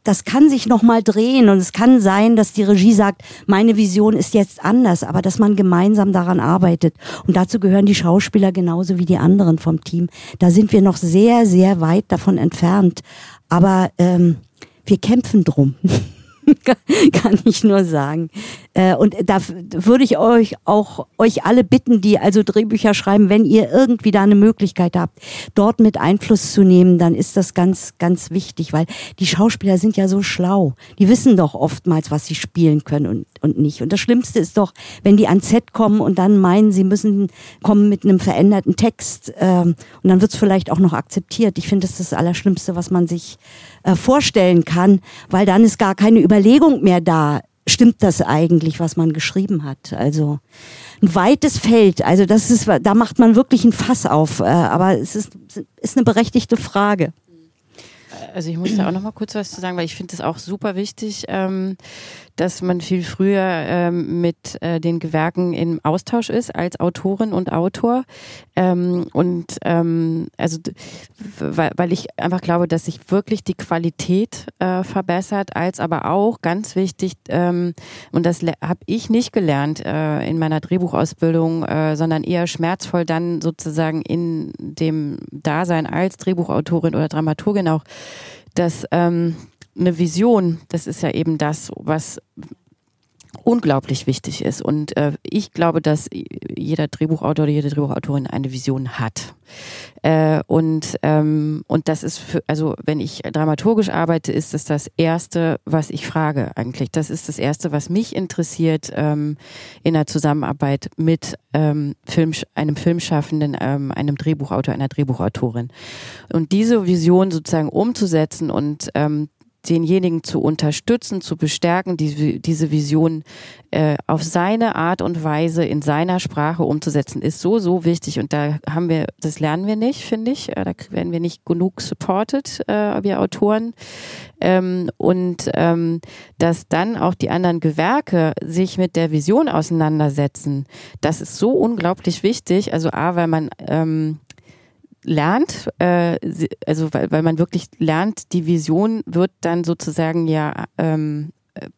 das kann sich nochmal drehen und es kann sein, dass die Regie sagt, meine Vision ist jetzt anders, aber dass man gemeinsam daran arbeitet. Und dazu gehören die Schauspieler genauso wie die anderen vom Team. Da sind wir noch sehr, sehr weit davon entfernt. Aber ähm, wir kämpfen drum. [laughs] kann ich nur sagen. Äh, und da würde ich euch auch euch alle bitten, die also Drehbücher schreiben, wenn ihr irgendwie da eine Möglichkeit habt, dort mit Einfluss zu nehmen, dann ist das ganz, ganz wichtig, weil die Schauspieler sind ja so schlau. Die wissen doch oftmals, was sie spielen können und, und nicht. Und das Schlimmste ist doch, wenn die ans Set kommen und dann meinen, sie müssen kommen mit einem veränderten Text ähm, und dann wird es vielleicht auch noch akzeptiert. Ich finde, das ist das Allerschlimmste, was man sich äh, vorstellen kann, weil dann ist gar keine Überlegung mehr da. Stimmt das eigentlich, was man geschrieben hat? Also ein weites Feld. Also das ist, da macht man wirklich ein Fass auf. Äh, aber es ist, ist eine berechtigte Frage. Also ich muss da auch noch mal kurz was zu sagen, weil ich finde es auch super wichtig, ähm, dass man viel früher ähm, mit äh, den Gewerken im Austausch ist als Autorin und Autor. Ähm, und ähm, also weil, weil ich einfach glaube, dass sich wirklich die Qualität äh, verbessert, als aber auch ganz wichtig, ähm, und das habe ich nicht gelernt äh, in meiner Drehbuchausbildung, äh, sondern eher schmerzvoll dann sozusagen in dem Dasein als Drehbuchautorin oder Dramaturgin auch, dass ähm, eine Vision, das ist ja eben das, was unglaublich wichtig ist. Und äh, ich glaube, dass jeder Drehbuchautor oder jede Drehbuchautorin eine Vision hat. Äh, und, ähm, und das ist für, also wenn ich dramaturgisch arbeite, ist das das Erste, was ich frage eigentlich. Das ist das Erste, was mich interessiert ähm, in der Zusammenarbeit mit ähm, Film, einem Filmschaffenden, ähm, einem Drehbuchautor, einer Drehbuchautorin. Und diese Vision sozusagen umzusetzen und ähm, denjenigen zu unterstützen, zu bestärken, die, diese Vision äh, auf seine Art und Weise in seiner Sprache umzusetzen, ist so, so wichtig. Und da haben wir, das lernen wir nicht, finde ich. Äh, da werden wir nicht genug supported, äh, wir Autoren. Ähm, und ähm, dass dann auch die anderen Gewerke sich mit der Vision auseinandersetzen, das ist so unglaublich wichtig. Also A, weil man ähm, lernt, äh, also weil, weil man wirklich lernt, die Vision wird dann sozusagen ja, ähm, äh,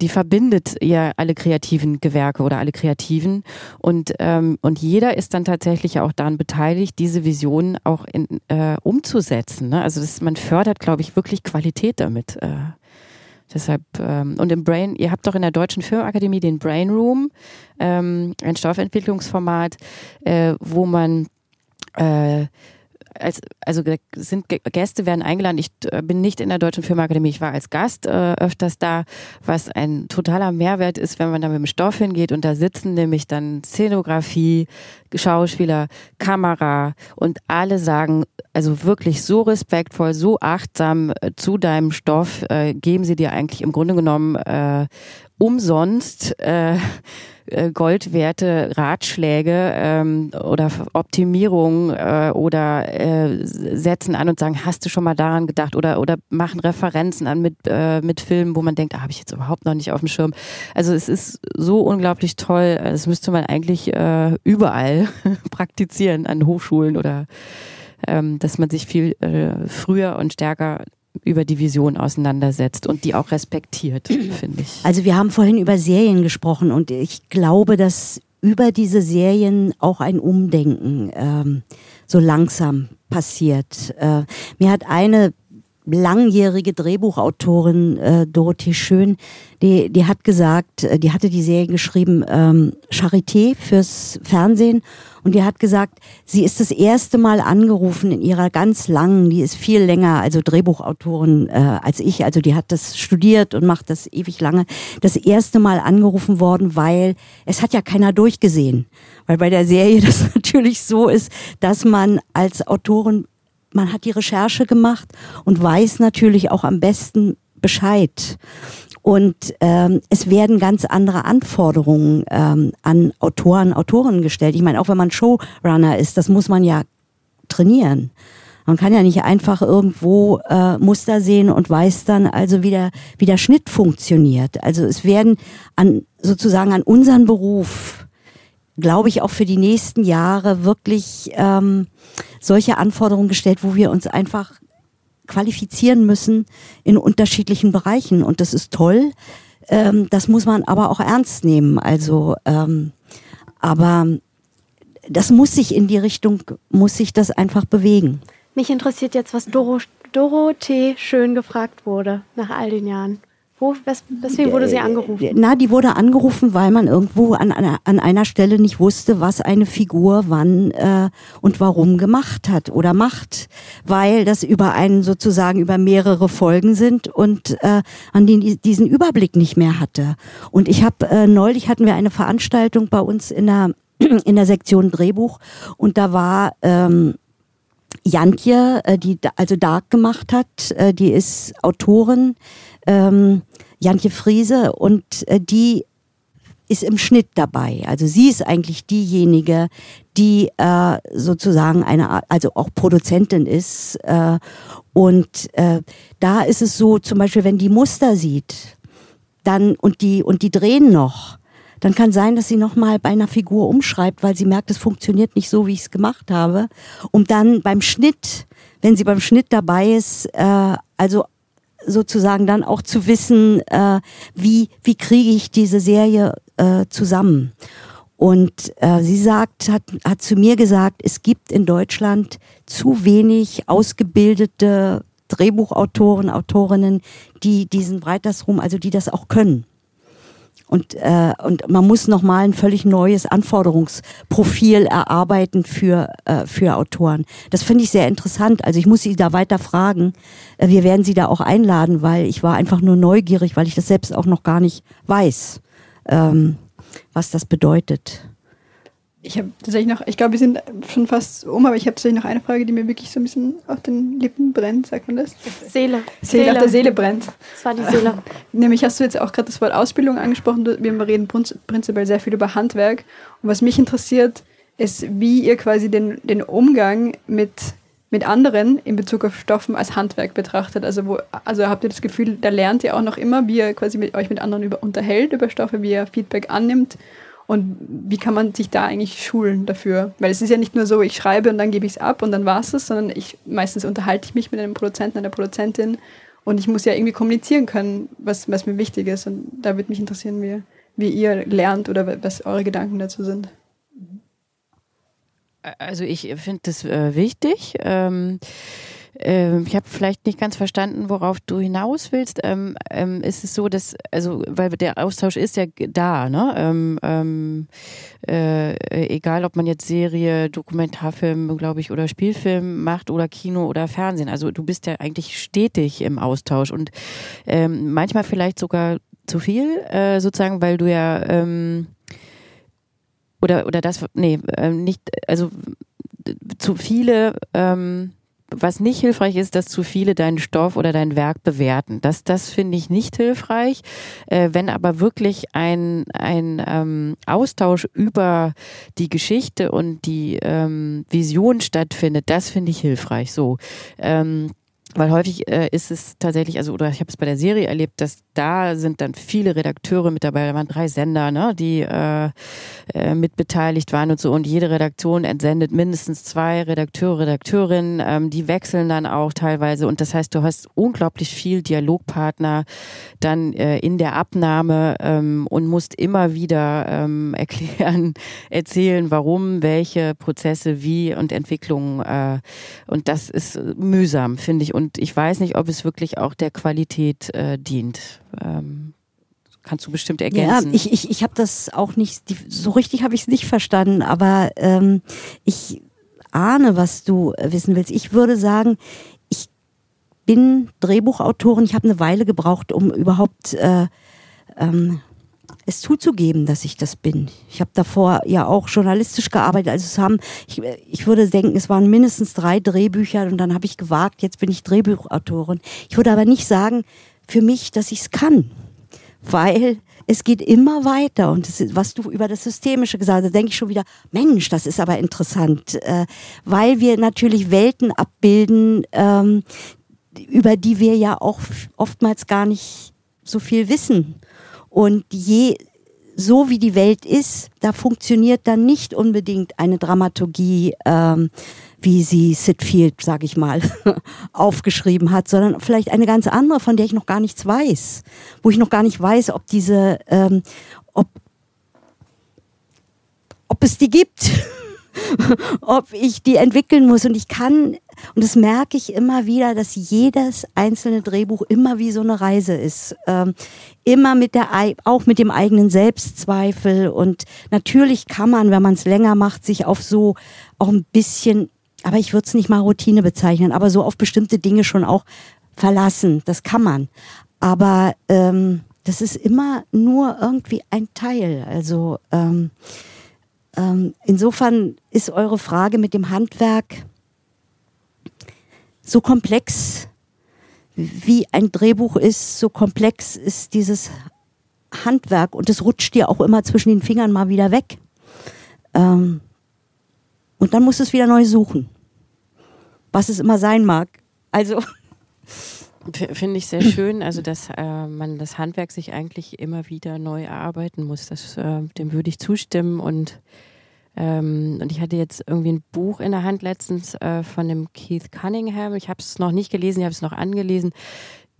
die verbindet ja alle kreativen Gewerke oder alle Kreativen und ähm, und jeder ist dann tatsächlich auch daran beteiligt, diese Vision auch in, äh, umzusetzen. Ne? Also das, man fördert, glaube ich, wirklich Qualität damit. Äh. Deshalb, ähm, und im Brain, ihr habt doch in der Deutschen Filmakademie den Brain Room, ähm, ein Stoffentwicklungsformat, äh, wo man äh, als, also sind Gäste werden eingeladen. Ich äh, bin nicht in der Deutschen Filmakademie, ich war als Gast äh, öfters da, was ein totaler Mehrwert ist, wenn man da mit dem Stoff hingeht und da sitzen nämlich dann Szenografie, Schauspieler, Kamera und alle sagen, also wirklich so respektvoll, so achtsam äh, zu deinem Stoff, äh, geben sie dir eigentlich im Grunde genommen äh, umsonst äh, äh, Goldwerte Ratschläge ähm, oder Optimierung äh, oder äh, setzen an und sagen, hast du schon mal daran gedacht oder oder machen Referenzen an mit äh, mit Filmen, wo man denkt, ah, habe ich jetzt überhaupt noch nicht auf dem Schirm. Also es ist so unglaublich toll. Das müsste man eigentlich äh, überall [laughs] praktizieren an Hochschulen oder ähm, dass man sich viel äh, früher und stärker über die Vision auseinandersetzt und die auch respektiert, [clears throat] finde ich. Also wir haben vorhin über Serien gesprochen und ich glaube, dass über diese Serien auch ein Umdenken ähm, so langsam passiert. Äh, mir hat eine langjährige Drehbuchautorin äh, Dorothee Schön, die, die hat gesagt, äh, die hatte die Serie geschrieben, ähm, Charité fürs Fernsehen. Und die hat gesagt, sie ist das erste Mal angerufen in ihrer ganz langen, die ist viel länger, also Drehbuchautorin äh, als ich, also die hat das studiert und macht das ewig lange, das erste Mal angerufen worden, weil es hat ja keiner durchgesehen. Weil bei der Serie [laughs] das natürlich so ist, dass man als Autorin man hat die Recherche gemacht und weiß natürlich auch am besten Bescheid. Und ähm, es werden ganz andere Anforderungen ähm, an Autoren, Autorinnen gestellt. Ich meine, auch wenn man Showrunner ist, das muss man ja trainieren. Man kann ja nicht einfach irgendwo äh, Muster sehen und weiß dann also, wie der, wie der Schnitt funktioniert. Also es werden an sozusagen an unseren Beruf, glaube ich, auch für die nächsten Jahre wirklich ähm, solche Anforderungen gestellt, wo wir uns einfach qualifizieren müssen in unterschiedlichen Bereichen. Und das ist toll. Ähm, das muss man aber auch ernst nehmen. Also, ähm, aber das muss sich in die Richtung, muss sich das einfach bewegen. Mich interessiert jetzt, was Doro Dorothee schön gefragt wurde nach all den Jahren. Wo, wes, weswegen wurde sie angerufen? Na, die wurde angerufen, weil man irgendwo an, an einer Stelle nicht wusste, was eine Figur wann äh, und warum gemacht hat oder macht, weil das über einen sozusagen über mehrere Folgen sind und äh, an den diesen Überblick nicht mehr hatte. Und ich habe äh, neulich hatten wir eine Veranstaltung bei uns in der [clears throat] in der Sektion Drehbuch und da war ähm, Jantje, äh, die also Dark gemacht hat, äh, die ist Autorin ähm, Jantje Friese und äh, die ist im Schnitt dabei. Also sie ist eigentlich diejenige, die äh, sozusagen eine, also auch Produzentin ist. Äh, und äh, da ist es so, zum Beispiel, wenn die Muster sieht, dann und die und die drehen noch, dann kann sein, dass sie noch mal bei einer Figur umschreibt, weil sie merkt, es funktioniert nicht so, wie ich es gemacht habe, um dann beim Schnitt, wenn sie beim Schnitt dabei ist, äh, also sozusagen dann auch zu wissen, äh, wie, wie kriege ich diese Serie äh, zusammen. Und äh, sie sagt, hat, hat zu mir gesagt, es gibt in Deutschland zu wenig ausgebildete Drehbuchautoren, Autorinnen, die diesen Writers Room, also die das auch können. Und, äh, und man muss nochmal ein völlig neues Anforderungsprofil erarbeiten für, äh, für Autoren. Das finde ich sehr interessant. Also ich muss Sie da weiter fragen. Äh, wir werden Sie da auch einladen, weil ich war einfach nur neugierig, weil ich das selbst auch noch gar nicht weiß, ähm, was das bedeutet. Ich habe tatsächlich noch, ich glaube, wir sind schon fast um, aber ich habe tatsächlich noch eine Frage, die mir wirklich so ein bisschen auf den Lippen brennt, sagt man das? Seele. Seele, Seele. auf der Seele brennt. Das war die Seele. [laughs] Nämlich hast du jetzt auch gerade das Wort Ausbildung angesprochen. Wir reden prinzipiell sehr viel über Handwerk. Und was mich interessiert, ist, wie ihr quasi den, den Umgang mit, mit anderen in Bezug auf Stoffen als Handwerk betrachtet. Also, wo, also habt ihr das Gefühl, da lernt ihr auch noch immer, wie ihr quasi mit euch mit anderen über, unterhält über Stoffe, wie ihr Feedback annimmt und wie kann man sich da eigentlich schulen dafür? Weil es ist ja nicht nur so, ich schreibe und dann gebe ich es ab und dann war es das, sondern ich meistens unterhalte ich mich mit einem Produzenten, einer Produzentin und ich muss ja irgendwie kommunizieren können, was, was mir wichtig ist. Und da würde mich interessieren, wie, wie ihr lernt oder was eure Gedanken dazu sind. Also ich finde das äh, wichtig. Ähm ähm, ich habe vielleicht nicht ganz verstanden, worauf du hinaus willst. Ähm, ähm, ist es so, dass, also, weil der Austausch ist ja da, ne? Ähm, ähm, äh, egal, ob man jetzt Serie, Dokumentarfilm, glaube ich, oder Spielfilm macht oder Kino oder Fernsehen. Also du bist ja eigentlich stetig im Austausch und ähm, manchmal vielleicht sogar zu viel, äh, sozusagen, weil du ja oder oder das nee nicht also zu viele ähm, was nicht hilfreich ist, dass zu viele deinen Stoff oder dein Werk bewerten. Das, das finde ich nicht hilfreich. Äh, wenn aber wirklich ein, ein ähm, Austausch über die Geschichte und die ähm, Vision stattfindet, das finde ich hilfreich. So. Ähm, weil häufig äh, ist es tatsächlich, also oder ich habe es bei der Serie erlebt, dass da sind dann viele Redakteure mit dabei, da waren drei Sender, ne, die äh, äh, mitbeteiligt waren und so. Und jede Redaktion entsendet mindestens zwei Redakteure, Redakteurinnen, ähm, die wechseln dann auch teilweise. Und das heißt, du hast unglaublich viel Dialogpartner dann äh, in der Abnahme ähm, und musst immer wieder ähm, [laughs] erklären, erzählen, warum, welche Prozesse, wie und Entwicklungen äh, und das ist mühsam, finde ich und ich weiß nicht, ob es wirklich auch der Qualität äh, dient. Ähm, kannst du bestimmt ergänzen. Ja, ich, ich, ich habe das auch nicht, so richtig habe ich es nicht verstanden, aber ähm, ich ahne, was du wissen willst. Ich würde sagen, ich bin Drehbuchautorin, ich habe eine Weile gebraucht, um überhaupt äh, ähm, es zuzugeben, dass ich das bin. Ich habe davor ja auch journalistisch gearbeitet. Also es haben, ich, ich würde denken, es waren mindestens drei Drehbücher und dann habe ich gewagt, jetzt bin ich Drehbuchautorin. Ich würde aber nicht sagen für mich, dass ich es kann, weil es geht immer weiter und ist, was du über das Systemische gesagt hast, denke ich schon wieder, Mensch, das ist aber interessant, äh, weil wir natürlich Welten abbilden, ähm, über die wir ja auch oftmals gar nicht so viel wissen. Und je so wie die Welt ist, da funktioniert dann nicht unbedingt eine Dramaturgie, ähm, wie sie Sid Field, sag ich mal, [laughs] aufgeschrieben hat, sondern vielleicht eine ganz andere, von der ich noch gar nichts weiß, wo ich noch gar nicht weiß, ob diese, ähm, ob, ob es die gibt. [laughs] ob ich die entwickeln muss. Und ich kann, und das merke ich immer wieder, dass jedes einzelne Drehbuch immer wie so eine Reise ist. Ähm, immer mit der, auch mit dem eigenen Selbstzweifel. Und natürlich kann man, wenn man es länger macht, sich auf so auch ein bisschen, aber ich würde es nicht mal Routine bezeichnen, aber so auf bestimmte Dinge schon auch verlassen. Das kann man. Aber ähm, das ist immer nur irgendwie ein Teil. Also ähm, ähm, insofern ist eure Frage mit dem Handwerk so komplex, wie ein Drehbuch ist, so komplex ist dieses Handwerk und es rutscht dir auch immer zwischen den Fingern mal wieder weg. Ähm, und dann musst du es wieder neu suchen, was es immer sein mag. Also [laughs] Finde ich sehr schön, also dass äh, man das Handwerk sich eigentlich immer wieder neu erarbeiten muss. Das, äh, dem würde ich zustimmen und ähm, und ich hatte jetzt irgendwie ein Buch in der Hand letztens äh, von dem Keith Cunningham. Ich habe es noch nicht gelesen, ich habe es noch angelesen.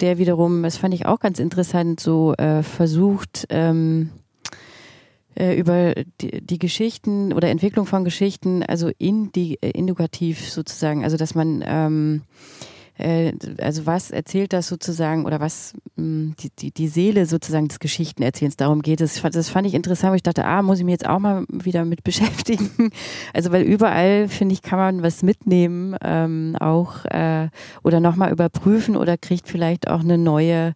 Der wiederum, das fand ich auch ganz interessant, so äh, versucht ähm, äh, über die, die, Geschichten oder Entwicklung von Geschichten, also indi, äh, indikativ sozusagen, also dass man ähm, äh, also was erzählt das sozusagen oder was mh, mm, die, die, die Seele sozusagen des Geschichtenerzählens, darum geht es. Das fand ich interessant, weil ich dachte, ah, muss ich mich jetzt auch mal wieder mit [laughs] beschäftigen. Also weil überall, finde ich, kann man was mitnehmen, ähm, auch äh, oder nochmal überprüfen oder kriegt vielleicht auch eine neue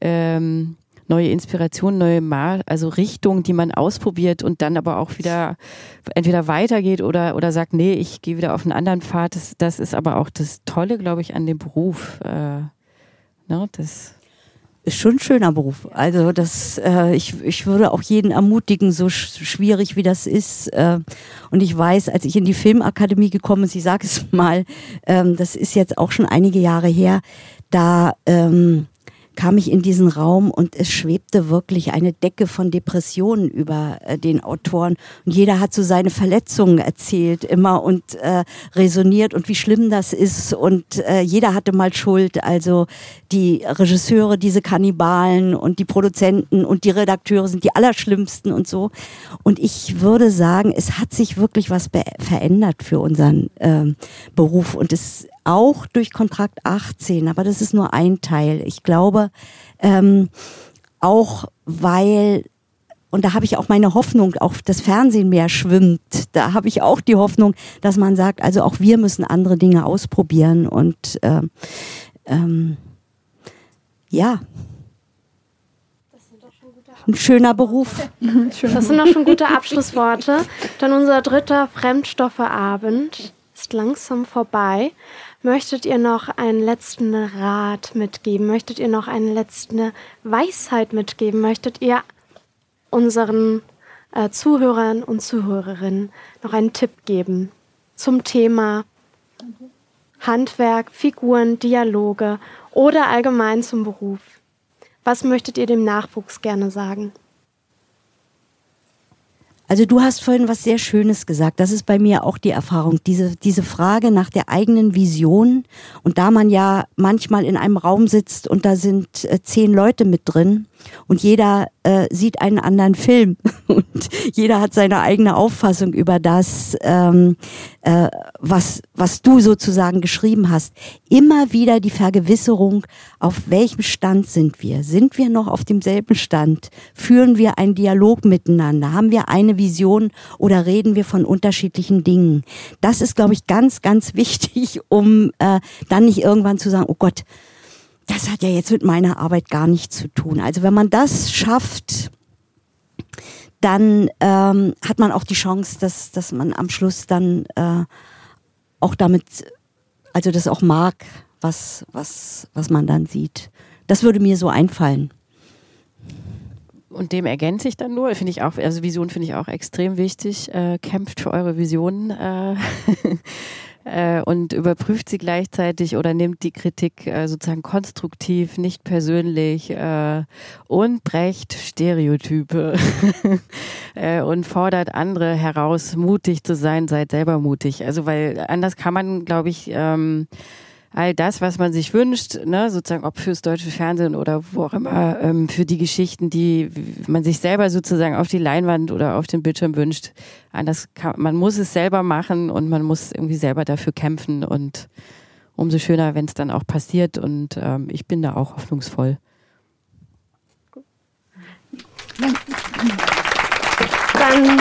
ähm, neue Inspiration, neue Mal, also Richtung, die man ausprobiert und dann aber auch wieder entweder weitergeht oder, oder sagt, nee, ich gehe wieder auf einen anderen Pfad. Das, das ist aber auch das Tolle, glaube ich, an dem Beruf. Äh, ne, das ist schon ein schöner Beruf. Also das, äh, ich, ich würde auch jeden ermutigen, so sch schwierig wie das ist. Äh, und ich weiß, als ich in die Filmakademie gekommen bin, ich sage es mal, ähm, das ist jetzt auch schon einige Jahre her, da ähm, kam ich in diesen Raum und es schwebte wirklich eine Decke von Depressionen über äh, den Autoren. Und jeder hat so seine Verletzungen erzählt immer und äh, resoniert und wie schlimm das ist. Und äh, jeder hatte mal Schuld. Also die Regisseure, diese Kannibalen und die Produzenten und die Redakteure sind die allerschlimmsten und so. Und ich würde sagen, es hat sich wirklich was verändert für unseren äh, Beruf. Und es auch durch Kontrakt 18, aber das ist nur ein Teil. Ich glaube, ähm, auch weil und da habe ich auch meine Hoffnung, auch das Fernsehen mehr schwimmt. Da habe ich auch die Hoffnung, dass man sagt, also auch wir müssen andere Dinge ausprobieren und ähm, ähm, ja. Ein schöner Beruf. [laughs] Das sind doch schon gute Abschlussworte. Dann unser dritter Fremdstoffeabend ist langsam vorbei. Möchtet ihr noch einen letzten Rat mitgeben? Möchtet ihr noch eine letzte Weisheit mitgeben? Möchtet ihr unseren äh, Zuhörern und Zuhörerinnen noch einen Tipp geben zum Thema Handwerk, Figuren, Dialoge oder allgemein zum Beruf? Was möchtet ihr dem Nachwuchs gerne sagen? Also du hast vorhin was sehr Schönes gesagt. Das ist bei mir auch die Erfahrung. Diese, diese Frage nach der eigenen Vision. Und da man ja manchmal in einem Raum sitzt und da sind äh, zehn Leute mit drin und jeder äh, sieht einen anderen Film [laughs] und jeder hat seine eigene Auffassung über das, ähm, äh, was, was du sozusagen geschrieben hast. Immer wieder die Vergewisserung, auf welchem Stand sind wir? Sind wir noch auf demselben Stand? Führen wir einen Dialog miteinander? Haben wir eine Vision oder reden wir von unterschiedlichen Dingen? Das ist, glaube ich, ganz, ganz wichtig, [laughs] um äh, dann nicht irgendwann zu sagen, oh Gott, das hat ja jetzt mit meiner Arbeit gar nichts zu tun. Also wenn man das schafft, dann ähm, hat man auch die Chance, dass, dass man am Schluss dann äh, auch damit, also das auch mag, was, was, was man dann sieht. Das würde mir so einfallen. Und dem ergänze ich dann nur, finde ich auch, also Vision finde ich auch extrem wichtig. Äh, kämpft für eure Visionen. Äh, [laughs] äh, und überprüft sie gleichzeitig oder nimmt die Kritik äh, sozusagen konstruktiv, nicht persönlich äh, und brecht Stereotype [laughs] äh, und fordert andere heraus, mutig zu sein, seid selber mutig. Also weil anders kann man, glaube ich, ähm, all das, was man sich wünscht, ne, sozusagen ob fürs deutsche Fernsehen oder wo auch immer, ähm, für die Geschichten, die man sich selber sozusagen auf die Leinwand oder auf den Bildschirm wünscht. Anders kann, man muss es selber machen und man muss irgendwie selber dafür kämpfen und umso schöner, wenn es dann auch passiert und ähm, ich bin da auch hoffnungsvoll. Dann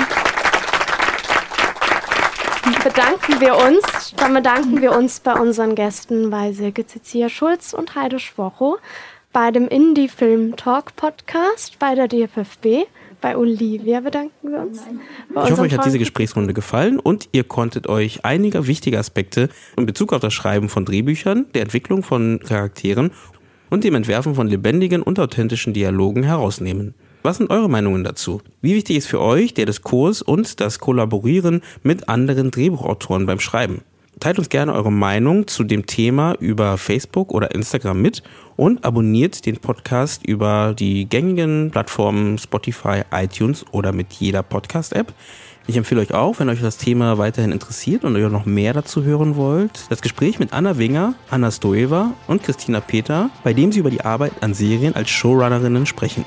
bedanken wir uns, dann bedanken wir uns bei unseren Gästen, bei Silke Cecilia Schulz und Heide Schwocho, bei dem Indie Film Talk Podcast, bei der DFFB, bei Olivia bedanken wir uns. Ich hoffe, euch hat diese Gesprächsrunde gefallen und ihr konntet euch einige wichtige Aspekte in Bezug auf das Schreiben von Drehbüchern, der Entwicklung von Charakteren und dem Entwerfen von lebendigen und authentischen Dialogen herausnehmen. Was sind eure Meinungen dazu? Wie wichtig ist für euch der Diskurs und das Kollaborieren mit anderen Drehbuchautoren beim Schreiben? Teilt uns gerne eure Meinung zu dem Thema über Facebook oder Instagram mit und abonniert den Podcast über die gängigen Plattformen Spotify, iTunes oder mit jeder Podcast-App. Ich empfehle euch auch, wenn euch das Thema weiterhin interessiert und ihr noch mehr dazu hören wollt, das Gespräch mit Anna Winger, Anna Stoeva und Christina Peter, bei dem sie über die Arbeit an Serien als Showrunnerinnen sprechen.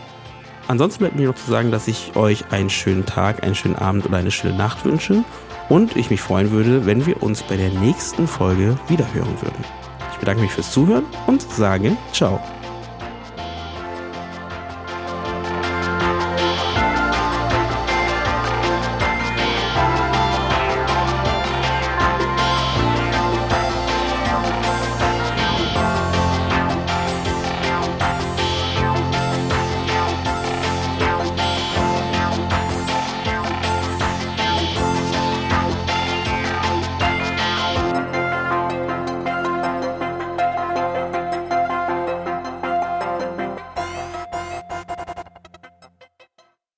Ansonsten bleibt mir noch zu sagen, dass ich euch einen schönen Tag, einen schönen Abend oder eine schöne Nacht wünsche und ich mich freuen würde, wenn wir uns bei der nächsten Folge wiederhören würden. bedanke mich fürs Zuhören und sage ciao.